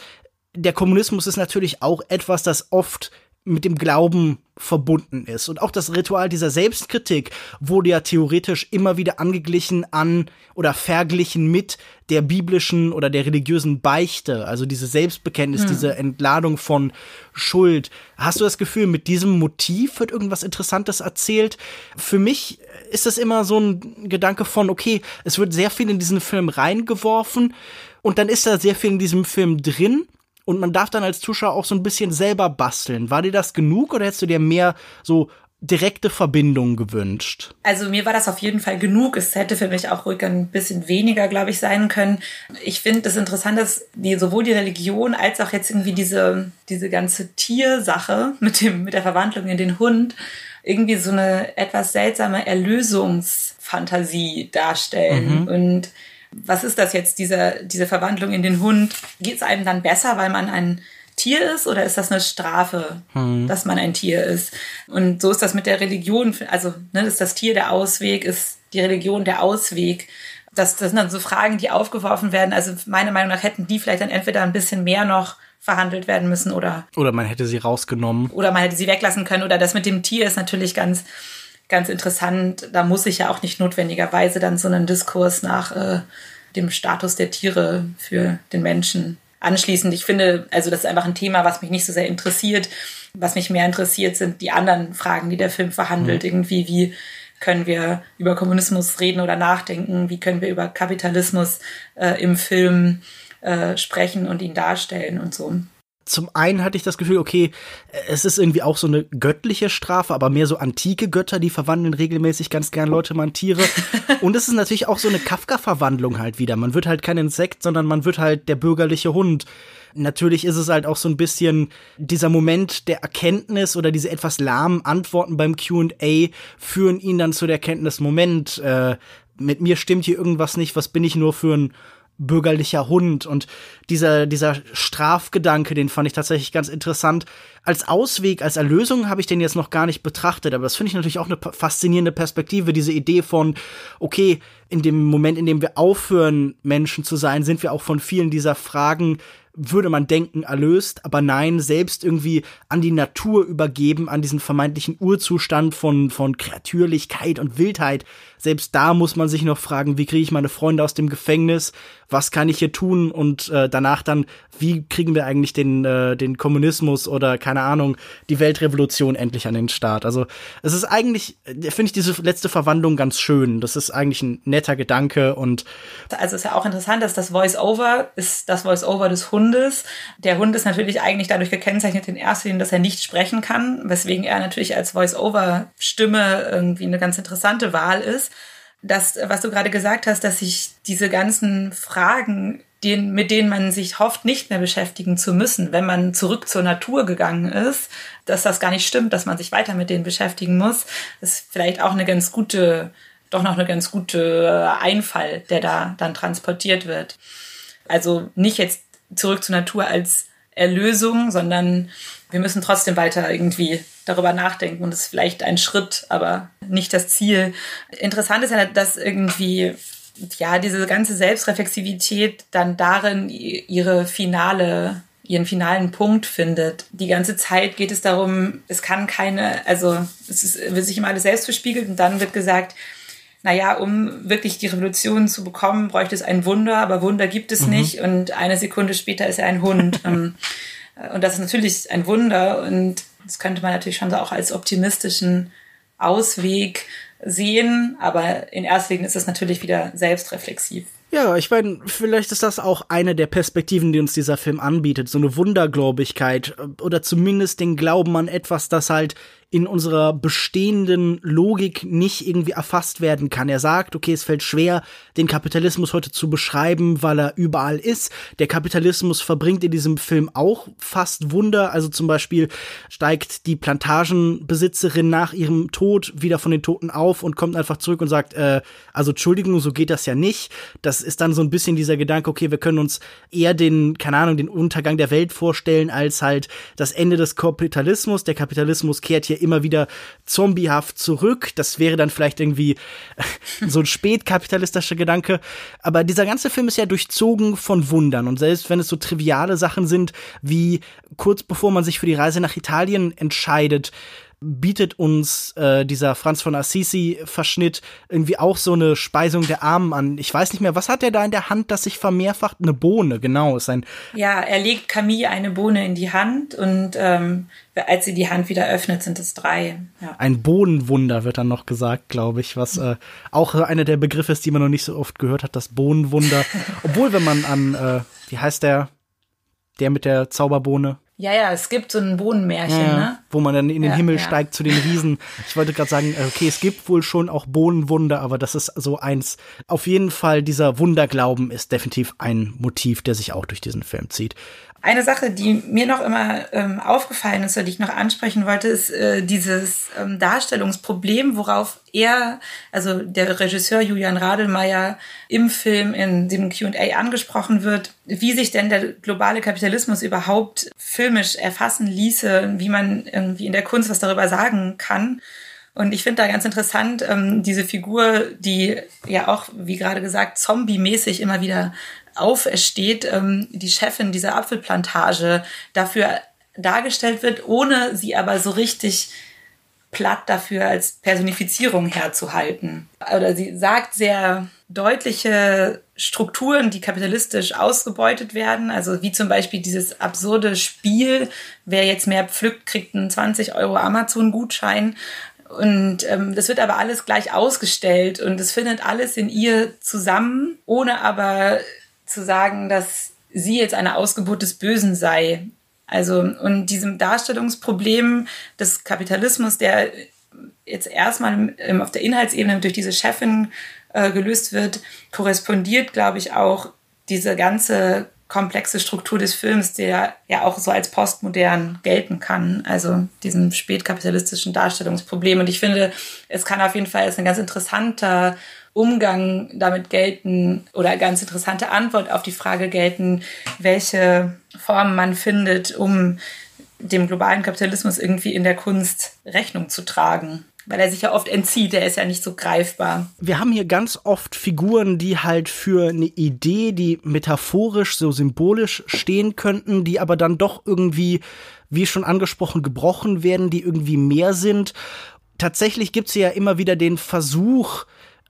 der Kommunismus ist natürlich auch etwas, das oft mit dem Glauben verbunden ist. Und auch das Ritual dieser Selbstkritik wurde ja theoretisch immer wieder angeglichen an oder verglichen mit der biblischen oder der religiösen Beichte, also diese Selbstbekenntnis, hm. diese Entladung von Schuld. Hast du das Gefühl, mit diesem Motiv wird irgendwas Interessantes erzählt? Für mich ist das immer so ein Gedanke von, okay, es wird sehr viel in diesen Film reingeworfen und dann ist da sehr viel in diesem Film drin und man darf dann als Zuschauer auch so ein bisschen selber basteln. War dir das genug oder hättest du dir mehr so direkte Verbindungen gewünscht? Also mir war das auf jeden Fall genug. Es hätte für mich auch ruhig ein bisschen weniger, glaube ich, sein können. Ich finde es interessant, dass die, sowohl die Religion als auch jetzt irgendwie diese, diese ganze Tiersache mit dem, mit der Verwandlung in den Hund irgendwie so eine etwas seltsame Erlösungsfantasie darstellen. Mhm. Und was ist das jetzt, diese, diese Verwandlung in den Hund? Geht es einem dann besser, weil man ein Tier ist oder ist das eine Strafe, hm. dass man ein Tier ist? Und so ist das mit der Religion. Also ne, ist das Tier der Ausweg, ist die Religion der Ausweg? Das, das sind dann so Fragen, die aufgeworfen werden. Also meiner Meinung nach hätten die vielleicht dann entweder ein bisschen mehr noch verhandelt werden müssen oder. Oder man hätte sie rausgenommen. Oder man hätte sie weglassen können. Oder das mit dem Tier ist natürlich ganz ganz interessant. Da muss ich ja auch nicht notwendigerweise dann so einen Diskurs nach äh, dem Status der Tiere für den Menschen anschließen. Ich finde, also das ist einfach ein Thema, was mich nicht so sehr interessiert. Was mich mehr interessiert, sind die anderen Fragen, die der Film verhandelt. Mhm. Irgendwie, wie können wir über Kommunismus reden oder nachdenken? Wie können wir über Kapitalismus äh, im Film äh, sprechen und ihn darstellen und so zum einen hatte ich das Gefühl, okay, es ist irgendwie auch so eine göttliche Strafe, aber mehr so antike Götter, die verwandeln regelmäßig ganz gern Leute mal in Tiere. Und es ist natürlich auch so eine Kafka-Verwandlung halt wieder. Man wird halt kein Insekt, sondern man wird halt der bürgerliche Hund. Natürlich ist es halt auch so ein bisschen dieser Moment der Erkenntnis oder diese etwas lahmen Antworten beim Q&A führen ihn dann zu der Erkenntnis, Moment, äh, mit mir stimmt hier irgendwas nicht, was bin ich nur für ein bürgerlicher Hund und dieser, dieser Strafgedanke, den fand ich tatsächlich ganz interessant. Als Ausweg, als Erlösung habe ich den jetzt noch gar nicht betrachtet, aber das finde ich natürlich auch eine faszinierende Perspektive, diese Idee von, okay, in dem Moment, in dem wir aufhören, Menschen zu sein, sind wir auch von vielen dieser Fragen würde man denken, erlöst, aber nein, selbst irgendwie an die Natur übergeben, an diesen vermeintlichen Urzustand von, von Kreatürlichkeit und Wildheit. Selbst da muss man sich noch fragen, wie kriege ich meine Freunde aus dem Gefängnis? Was kann ich hier tun? Und äh, danach dann, wie kriegen wir eigentlich den, äh, den Kommunismus oder keine Ahnung, die Weltrevolution endlich an den Start? Also es ist eigentlich, äh, finde ich diese letzte Verwandlung ganz schön. Das ist eigentlich ein netter Gedanke und also ist ja auch interessant, dass das Voice-Over ist das Voice-Over des Hundes. Der Hund ist natürlich eigentlich dadurch gekennzeichnet in erster Linie, dass er nicht sprechen kann, weswegen er natürlich als Voice-Over-Stimme irgendwie eine ganz interessante Wahl ist. Das, was du gerade gesagt hast, dass sich diese ganzen Fragen den, mit denen man sich hofft, nicht mehr beschäftigen zu müssen, wenn man zurück zur Natur gegangen ist, dass das gar nicht stimmt, dass man sich weiter mit denen beschäftigen muss, ist vielleicht auch eine ganz gute, doch noch eine ganz gute Einfall, der da dann transportiert wird. Also nicht jetzt zurück zur Natur als Erlösung, sondern wir müssen trotzdem weiter irgendwie darüber nachdenken und es ist vielleicht ein Schritt, aber nicht das Ziel. Interessant ist ja, dass irgendwie ja, diese ganze Selbstreflexivität dann darin ihre finale ihren finalen Punkt findet. Die ganze Zeit geht es darum, es kann keine, also es ist, wird sich immer alles selbst verspiegelt und dann wird gesagt, naja, um wirklich die Revolution zu bekommen, bräuchte es ein Wunder, aber Wunder gibt es mhm. nicht und eine Sekunde später ist er ein Hund. Ähm, und das ist natürlich ein Wunder und das könnte man natürlich schon so auch als optimistischen Ausweg sehen, aber in erster Linie ist es natürlich wieder selbstreflexiv. Ja, ich meine, vielleicht ist das auch eine der Perspektiven, die uns dieser Film anbietet. So eine Wundergläubigkeit äh, oder zumindest den Glauben an etwas, das halt in unserer bestehenden Logik nicht irgendwie erfasst werden kann. Er sagt, okay, es fällt schwer, den Kapitalismus heute zu beschreiben, weil er überall ist. Der Kapitalismus verbringt in diesem Film auch fast Wunder. Also zum Beispiel steigt die Plantagenbesitzerin nach ihrem Tod wieder von den Toten auf und kommt einfach zurück und sagt, äh, also Entschuldigung, so geht das ja nicht. Das ist dann so ein bisschen dieser Gedanke, okay, wir können uns eher den, keine Ahnung, den Untergang der Welt vorstellen, als halt das Ende des Kapitalismus. Der Kapitalismus kehrt hier immer wieder zombiehaft zurück. Das wäre dann vielleicht irgendwie so ein spätkapitalistischer Gedanke. Aber dieser ganze Film ist ja durchzogen von Wundern. Und selbst wenn es so triviale Sachen sind, wie kurz bevor man sich für die Reise nach Italien entscheidet, bietet uns äh, dieser Franz von Assisi-Verschnitt irgendwie auch so eine Speisung der Armen an. Ich weiß nicht mehr, was hat er da in der Hand, das sich vermehrfacht? Eine Bohne, genau. Ist ein ja, er legt Camille eine Bohne in die Hand und ähm, als sie die Hand wieder öffnet, sind es drei. Ja. Ein Bohnenwunder wird dann noch gesagt, glaube ich, was äh, auch einer der Begriffe ist, die man noch nicht so oft gehört hat, das Bohnenwunder. Obwohl, wenn man an, äh, wie heißt der, der mit der Zauberbohne? Ja, ja, es gibt so ein Bohnenmärchen, ja, ne? Wo man dann in den ja, Himmel ja. steigt zu den Riesen. Ich wollte gerade sagen, äh, okay, es gibt wohl schon auch Bohnenwunder, aber das ist so eins. Auf jeden Fall, dieser Wunderglauben ist definitiv ein Motiv, der sich auch durch diesen Film zieht. Eine Sache, die mir noch immer ähm, aufgefallen ist, oder die ich noch ansprechen wollte, ist äh, dieses ähm, Darstellungsproblem, worauf er, also der Regisseur Julian Radelmeier im Film in dem Q&A angesprochen wird, wie sich denn der globale Kapitalismus überhaupt filmisch erfassen ließe, wie man irgendwie in der Kunst was darüber sagen kann. Und ich finde da ganz interessant, ähm, diese Figur, die ja auch, wie gerade gesagt, zombie-mäßig immer wieder aufersteht, ähm, die Chefin dieser Apfelplantage dafür dargestellt wird, ohne sie aber so richtig platt dafür als Personifizierung herzuhalten. Oder sie sagt sehr deutliche Strukturen, die kapitalistisch ausgebeutet werden. Also wie zum Beispiel dieses absurde Spiel, wer jetzt mehr pflückt, kriegt einen 20 Euro Amazon-Gutschein. Und ähm, das wird aber alles gleich ausgestellt und es findet alles in ihr zusammen, ohne aber zu sagen, dass sie jetzt eine Ausgeburt des Bösen sei. Also, und diesem Darstellungsproblem des Kapitalismus, der jetzt erstmal auf der Inhaltsebene durch diese Chefin äh, gelöst wird, korrespondiert, glaube ich, auch diese ganze komplexe Struktur des Films, der ja auch so als postmodern gelten kann, also diesem spätkapitalistischen Darstellungsproblem. Und ich finde, es kann auf jeden Fall als ein ganz interessanter Umgang damit gelten oder ganz interessante Antwort auf die Frage gelten, welche Formen man findet, um dem globalen Kapitalismus irgendwie in der Kunst Rechnung zu tragen weil er sich ja oft entzieht, er ist ja nicht so greifbar. Wir haben hier ganz oft Figuren, die halt für eine Idee, die metaphorisch, so symbolisch stehen könnten, die aber dann doch irgendwie, wie schon angesprochen, gebrochen werden, die irgendwie mehr sind. Tatsächlich gibt es ja immer wieder den Versuch,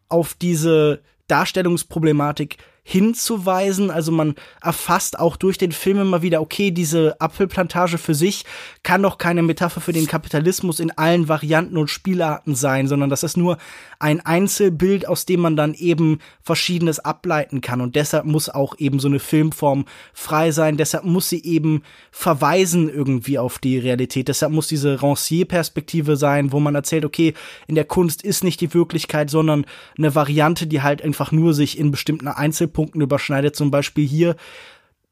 auf diese Darstellungsproblematik hinzuweisen. Also man erfasst auch durch den Film immer wieder, okay, diese Apfelplantage für sich kann doch keine Metapher für den Kapitalismus in allen Varianten und Spielarten sein, sondern das ist nur ein Einzelbild, aus dem man dann eben Verschiedenes ableiten kann. Und deshalb muss auch eben so eine Filmform frei sein. Deshalb muss sie eben verweisen irgendwie auf die Realität. Deshalb muss diese Rancier-Perspektive sein, wo man erzählt, okay, in der Kunst ist nicht die Wirklichkeit, sondern eine Variante, die halt einfach nur sich in bestimmten Einzelpunkten Punkten überschneidet. Zum Beispiel hier,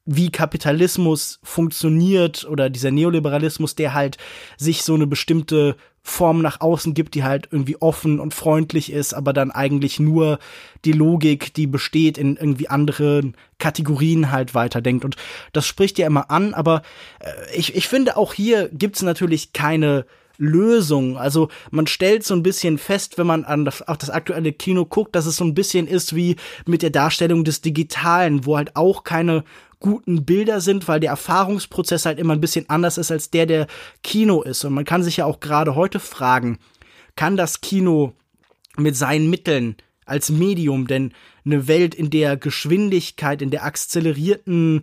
wie Kapitalismus funktioniert oder dieser Neoliberalismus, der halt sich so eine bestimmte Form nach außen gibt, die halt irgendwie offen und freundlich ist, aber dann eigentlich nur die Logik, die besteht, in irgendwie anderen Kategorien halt weiterdenkt. Und das spricht ja immer an, aber äh, ich, ich finde auch hier gibt's natürlich keine Lösung. Also man stellt so ein bisschen fest, wenn man an das, auch das aktuelle Kino guckt, dass es so ein bisschen ist wie mit der Darstellung des Digitalen, wo halt auch keine guten Bilder sind, weil der Erfahrungsprozess halt immer ein bisschen anders ist als der, der Kino ist. Und man kann sich ja auch gerade heute fragen, kann das Kino mit seinen Mitteln als Medium denn eine Welt in der Geschwindigkeit, in der akzelerierten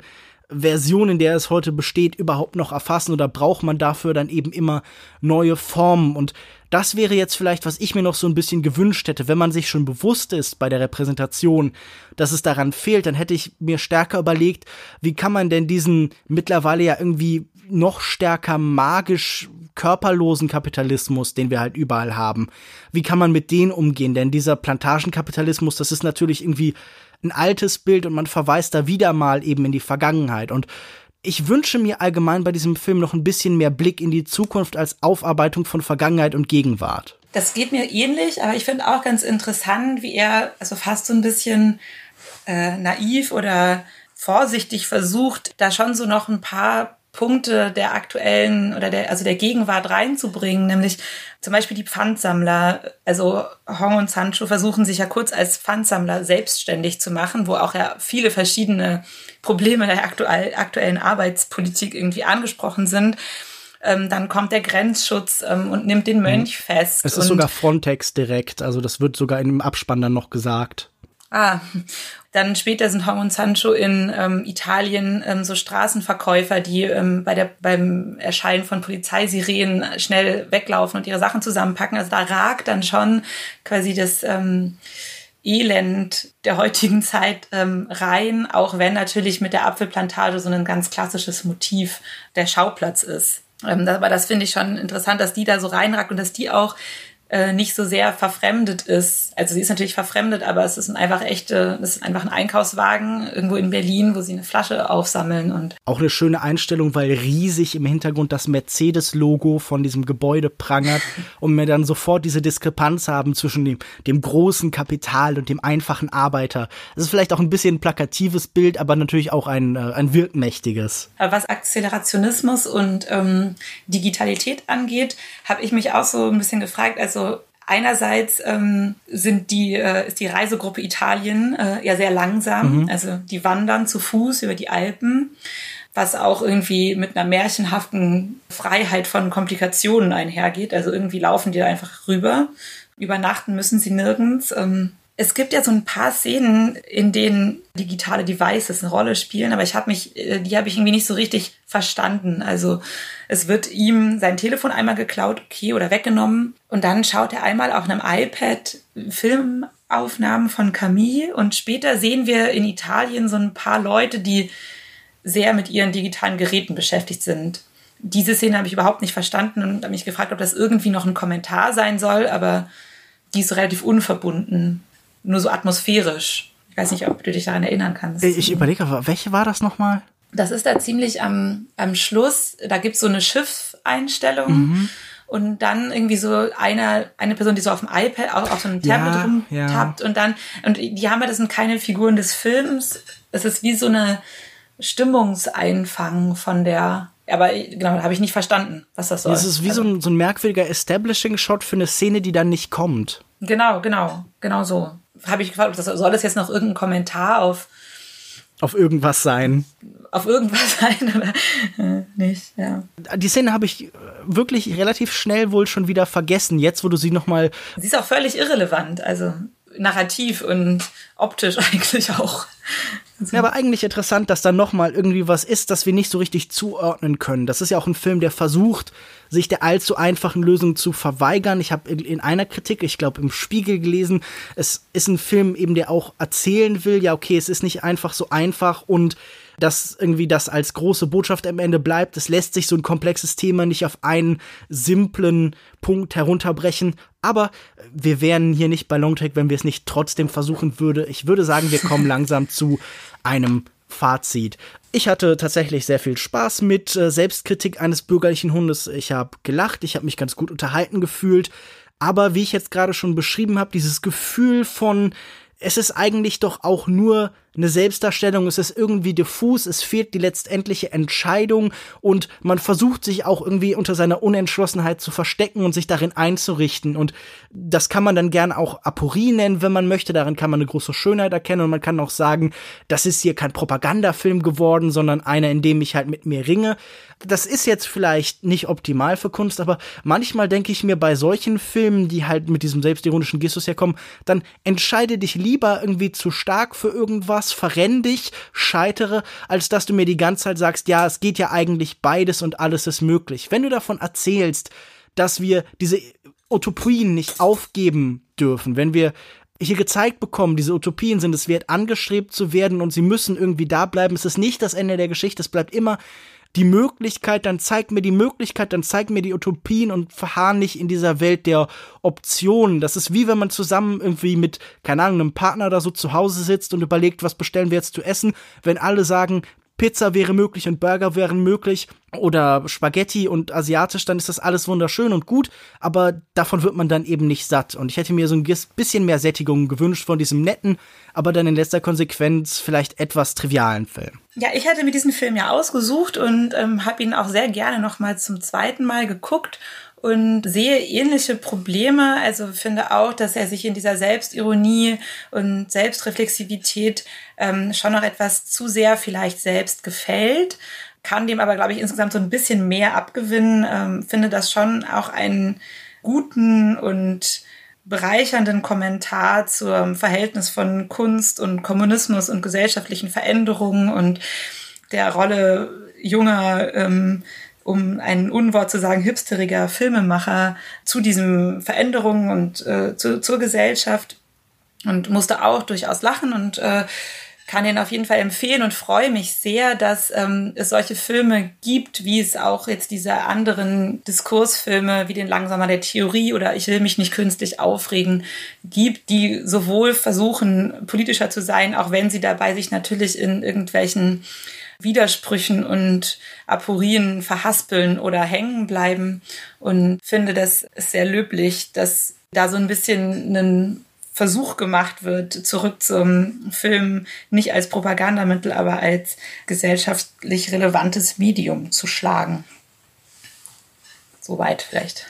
Version, in der es heute besteht, überhaupt noch erfassen oder braucht man dafür dann eben immer neue Formen? Und das wäre jetzt vielleicht, was ich mir noch so ein bisschen gewünscht hätte, wenn man sich schon bewusst ist bei der Repräsentation, dass es daran fehlt, dann hätte ich mir stärker überlegt, wie kann man denn diesen mittlerweile ja irgendwie noch stärker magisch körperlosen Kapitalismus, den wir halt überall haben. Wie kann man mit denen umgehen? Denn dieser Plantagenkapitalismus, das ist natürlich irgendwie ein altes Bild und man verweist da wieder mal eben in die Vergangenheit. Und ich wünsche mir allgemein bei diesem Film noch ein bisschen mehr Blick in die Zukunft als Aufarbeitung von Vergangenheit und Gegenwart. Das geht mir ähnlich, aber ich finde auch ganz interessant, wie er also fast so ein bisschen äh, naiv oder vorsichtig versucht, da schon so noch ein paar Punkte der aktuellen oder der, also der Gegenwart reinzubringen, nämlich zum Beispiel die Pfandsammler. Also Hong und Sancho versuchen sich ja kurz als Pfandsammler selbstständig zu machen, wo auch ja viele verschiedene Probleme der aktuell, aktuellen Arbeitspolitik irgendwie angesprochen sind. Ähm, dann kommt der Grenzschutz ähm, und nimmt den Mönch mhm. fest. Es ist sogar Frontex direkt, also das wird sogar in dem Abspann dann noch gesagt. Ah, dann später sind Hong und Sancho in ähm, Italien ähm, so Straßenverkäufer, die ähm, bei der, beim Erscheinen von Polizeisirenen schnell weglaufen und ihre Sachen zusammenpacken. Also da ragt dann schon quasi das ähm, Elend der heutigen Zeit ähm, rein, auch wenn natürlich mit der Apfelplantage so ein ganz klassisches Motiv der Schauplatz ist. Ähm, aber das finde ich schon interessant, dass die da so reinragt und dass die auch äh, nicht so sehr verfremdet ist. Also sie ist natürlich verfremdet, aber es ist ein einfach echte, es ist einfach ein Einkaufswagen irgendwo in Berlin, wo sie eine Flasche aufsammeln und auch eine schöne Einstellung, weil riesig im Hintergrund das Mercedes-Logo von diesem Gebäude prangert und wir dann sofort diese Diskrepanz haben zwischen dem, dem großen Kapital und dem einfachen Arbeiter. Es ist vielleicht auch ein bisschen ein plakatives Bild, aber natürlich auch ein, äh, ein wirkmächtiges. Was Akzelerationismus und ähm, Digitalität angeht, habe ich mich auch so ein bisschen gefragt, also einerseits ähm, sind die, äh, ist die Reisegruppe Italien äh, ja sehr langsam. Mhm. Also die wandern zu Fuß über die Alpen, was auch irgendwie mit einer märchenhaften Freiheit von Komplikationen einhergeht. Also irgendwie laufen die da einfach rüber. Übernachten müssen sie nirgends. Ähm, es gibt ja so ein paar Szenen, in denen digitale Devices eine Rolle spielen, aber ich habe mich, äh, die habe ich irgendwie nicht so richtig verstanden. Also es wird ihm sein Telefon einmal geklaut, okay, oder weggenommen. Und dann schaut er einmal auf einem iPad Filmaufnahmen von Camille und später sehen wir in Italien so ein paar Leute, die sehr mit ihren digitalen Geräten beschäftigt sind. Diese Szene habe ich überhaupt nicht verstanden und habe mich gefragt, ob das irgendwie noch ein Kommentar sein soll, aber die ist relativ unverbunden nur so atmosphärisch. Ich weiß nicht, ob du dich daran erinnern kannst. Ich überlege, welche war das nochmal? Das ist da ziemlich am, am Schluss. Da gibt's so eine Schiffeinstellung. Mhm. Und dann irgendwie so eine, eine Person, die so auf dem iPad, auf, auf so einem Tablet ja, rumtappt ja. und dann, und die haben ja, das sind keine Figuren des Films. Es ist wie so eine Stimmungseinfang von der, aber genau, habe ich nicht verstanden, was das soll. Es ist wie also, so, ein, so ein merkwürdiger Establishing-Shot für eine Szene, die dann nicht kommt. Genau, genau, genau so habe ich gefragt, das, soll das jetzt noch irgendein Kommentar auf auf irgendwas sein. Auf irgendwas sein oder äh, nicht, ja. Die Szene habe ich wirklich relativ schnell wohl schon wieder vergessen, jetzt wo du sie nochmal. Sie ist auch völlig irrelevant, also narrativ und optisch eigentlich auch. Ja, aber eigentlich interessant, dass da nochmal irgendwie was ist, das wir nicht so richtig zuordnen können. Das ist ja auch ein Film, der versucht, sich der allzu einfachen Lösung zu verweigern. Ich habe in, einer Kritik, ich glaube im Spiegel gelesen, es ist ein Film eben, der auch erzählen will, ja, okay, es ist nicht einfach so einfach und dass irgendwie das als große Botschaft am Ende bleibt. Es lässt sich so ein komplexes Thema nicht auf einen simplen Punkt herunterbrechen. Aber wir wären hier nicht bei Longtake, wenn wir es nicht trotzdem versuchen würde. Ich würde sagen, wir kommen langsam zu einem Fazit. Ich hatte tatsächlich sehr viel Spaß mit äh, Selbstkritik eines bürgerlichen Hundes. Ich habe gelacht, ich habe mich ganz gut unterhalten gefühlt. Aber wie ich jetzt gerade schon beschrieben habe, dieses Gefühl von, es ist eigentlich doch auch nur eine Selbstdarstellung, es ist irgendwie diffus, es fehlt die letztendliche Entscheidung und man versucht sich auch irgendwie unter seiner Unentschlossenheit zu verstecken und sich darin einzurichten. Und das kann man dann gern auch Aporie nennen, wenn man möchte. Darin kann man eine große Schönheit erkennen und man kann auch sagen, das ist hier kein Propagandafilm geworden, sondern einer, in dem ich halt mit mir ringe. Das ist jetzt vielleicht nicht optimal für Kunst, aber manchmal denke ich mir bei solchen Filmen, die halt mit diesem selbstironischen Gestus herkommen, dann entscheide dich lieber irgendwie zu stark für irgendwas, verrenn dich, scheitere, als dass du mir die ganze Zeit sagst, ja, es geht ja eigentlich beides und alles ist möglich. Wenn du davon erzählst, dass wir diese Utopien nicht aufgeben dürfen, wenn wir hier gezeigt bekommen, diese Utopien sind es wert, angestrebt zu werden und sie müssen irgendwie da bleiben. Es ist nicht das Ende der Geschichte, es bleibt immer die Möglichkeit, dann zeigt mir die Möglichkeit, dann zeigt mir die Utopien und verharren nicht in dieser Welt der Optionen. Das ist wie wenn man zusammen irgendwie mit, keine Ahnung, einem Partner oder so zu Hause sitzt und überlegt, was bestellen wir jetzt zu essen. Wenn alle sagen, Pizza wäre möglich und Burger wären möglich oder Spaghetti und asiatisch, dann ist das alles wunderschön und gut, aber davon wird man dann eben nicht satt. Und ich hätte mir so ein bisschen mehr Sättigung gewünscht von diesem netten, aber dann in letzter Konsequenz vielleicht etwas trivialen Film. Ja, ich hatte mir diesen Film ja ausgesucht und ähm, habe ihn auch sehr gerne noch mal zum zweiten Mal geguckt und sehe ähnliche Probleme. Also finde auch, dass er sich in dieser Selbstironie und Selbstreflexivität ähm, schon noch etwas zu sehr vielleicht selbst gefällt. Kann dem aber, glaube ich, insgesamt so ein bisschen mehr abgewinnen. Ähm, finde das schon auch einen guten und bereichernden Kommentar zum Verhältnis von Kunst und Kommunismus und gesellschaftlichen Veränderungen und der Rolle junger ähm, um ein Unwort zu sagen, hipsteriger Filmemacher zu diesen Veränderungen und äh, zu, zur Gesellschaft und musste auch durchaus lachen und äh, kann den auf jeden Fall empfehlen und freue mich sehr, dass ähm, es solche Filme gibt, wie es auch jetzt diese anderen Diskursfilme wie den Langsamer der Theorie oder Ich will mich nicht künstlich aufregen gibt, die sowohl versuchen, politischer zu sein, auch wenn sie dabei sich natürlich in irgendwelchen Widersprüchen und Aporien verhaspeln oder hängen bleiben und finde das sehr löblich, dass da so ein bisschen ein Versuch gemacht wird, zurück zum Film nicht als Propagandamittel, aber als gesellschaftlich relevantes Medium zu schlagen. Soweit vielleicht.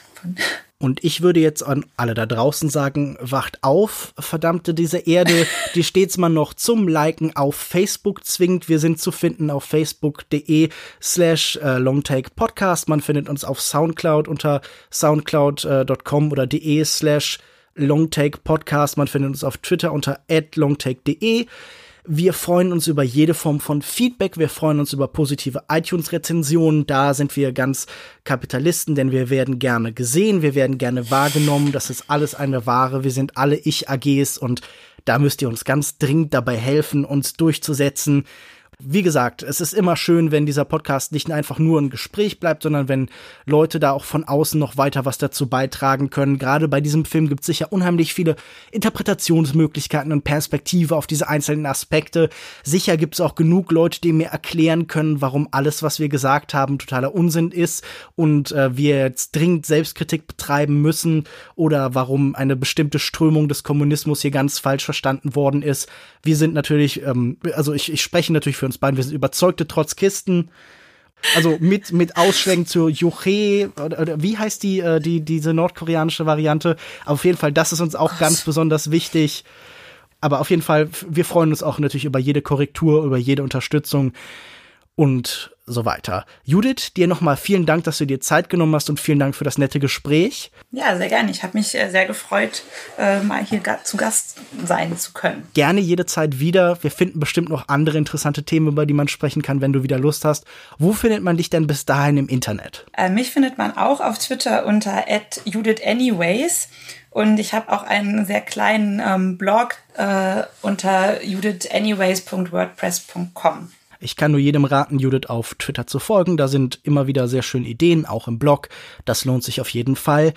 Und ich würde jetzt an alle da draußen sagen, wacht auf, verdammte diese Erde, die stets mal noch zum Liken auf Facebook zwingt. Wir sind zu finden auf facebook.de slash äh, longtakepodcast. Man findet uns auf Soundcloud unter soundcloud.com oder de slash longtakepodcast. Man findet uns auf Twitter unter longtake.de. Wir freuen uns über jede Form von Feedback. Wir freuen uns über positive iTunes-Rezensionen. Da sind wir ganz Kapitalisten, denn wir werden gerne gesehen, wir werden gerne wahrgenommen. Das ist alles eine Ware. Wir sind alle Ich-AGs und da müsst ihr uns ganz dringend dabei helfen, uns durchzusetzen wie gesagt, es ist immer schön, wenn dieser Podcast nicht einfach nur ein Gespräch bleibt, sondern wenn Leute da auch von außen noch weiter was dazu beitragen können. Gerade bei diesem Film gibt es sicher unheimlich viele Interpretationsmöglichkeiten und Perspektive auf diese einzelnen Aspekte. Sicher gibt es auch genug Leute, die mir erklären können, warum alles, was wir gesagt haben, totaler Unsinn ist und äh, wir jetzt dringend Selbstkritik betreiben müssen oder warum eine bestimmte Strömung des Kommunismus hier ganz falsch verstanden worden ist. Wir sind natürlich, ähm, also ich, ich spreche natürlich für uns beiden. Wir sind überzeugte Trotzkisten. Also mit, mit Ausschwenken zur Juche, oder, oder wie heißt die, äh, die, diese nordkoreanische Variante? auf jeden Fall, das ist uns auch Gott. ganz besonders wichtig. Aber auf jeden Fall, wir freuen uns auch natürlich über jede Korrektur, über jede Unterstützung und so weiter. Judith, dir nochmal vielen Dank, dass du dir Zeit genommen hast und vielen Dank für das nette Gespräch. Ja, sehr gerne. Ich habe mich äh, sehr gefreut, äh, mal hier zu Gast sein zu können. Gerne jederzeit wieder. Wir finden bestimmt noch andere interessante Themen, über die man sprechen kann, wenn du wieder Lust hast. Wo findet man dich denn bis dahin im Internet? Äh, mich findet man auch auf Twitter unter @judithanyways. Und ich habe auch einen sehr kleinen ähm, Blog äh, unter judithanyways.wordpress.com. Ich kann nur jedem raten, Judith auf Twitter zu folgen. Da sind immer wieder sehr schöne Ideen, auch im Blog. Das lohnt sich auf jeden Fall.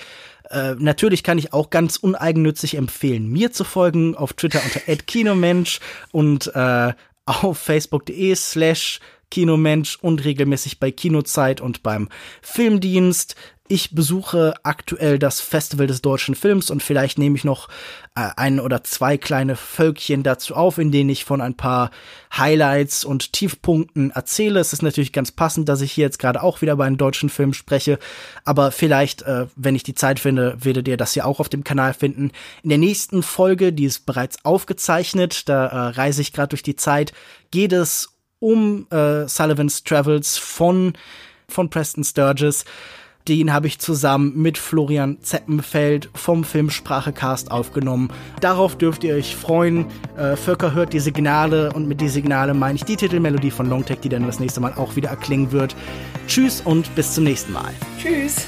Äh, natürlich kann ich auch ganz uneigennützig empfehlen, mir zu folgen auf Twitter unter @kinomensch und äh, auf facebook.de slash Kinomensch und regelmäßig bei Kinozeit und beim Filmdienst. Ich besuche aktuell das Festival des deutschen Films und vielleicht nehme ich noch äh, ein oder zwei kleine Völkchen dazu auf, in denen ich von ein paar Highlights und Tiefpunkten erzähle. Es ist natürlich ganz passend, dass ich hier jetzt gerade auch wieder über einen deutschen Film spreche, aber vielleicht, äh, wenn ich die Zeit finde, werdet ihr das ja auch auf dem Kanal finden. In der nächsten Folge, die ist bereits aufgezeichnet, da äh, reise ich gerade durch die Zeit, geht es um äh, Sullivan's Travels von von Preston Sturges. Den habe ich zusammen mit Florian Zeppenfeld vom Filmsprachecast aufgenommen. Darauf dürft ihr euch freuen. Äh, Völker hört die Signale und mit die Signale meine ich die Titelmelodie von Longtech, die dann das nächste Mal auch wieder erklingen wird. Tschüss und bis zum nächsten Mal. Tschüss.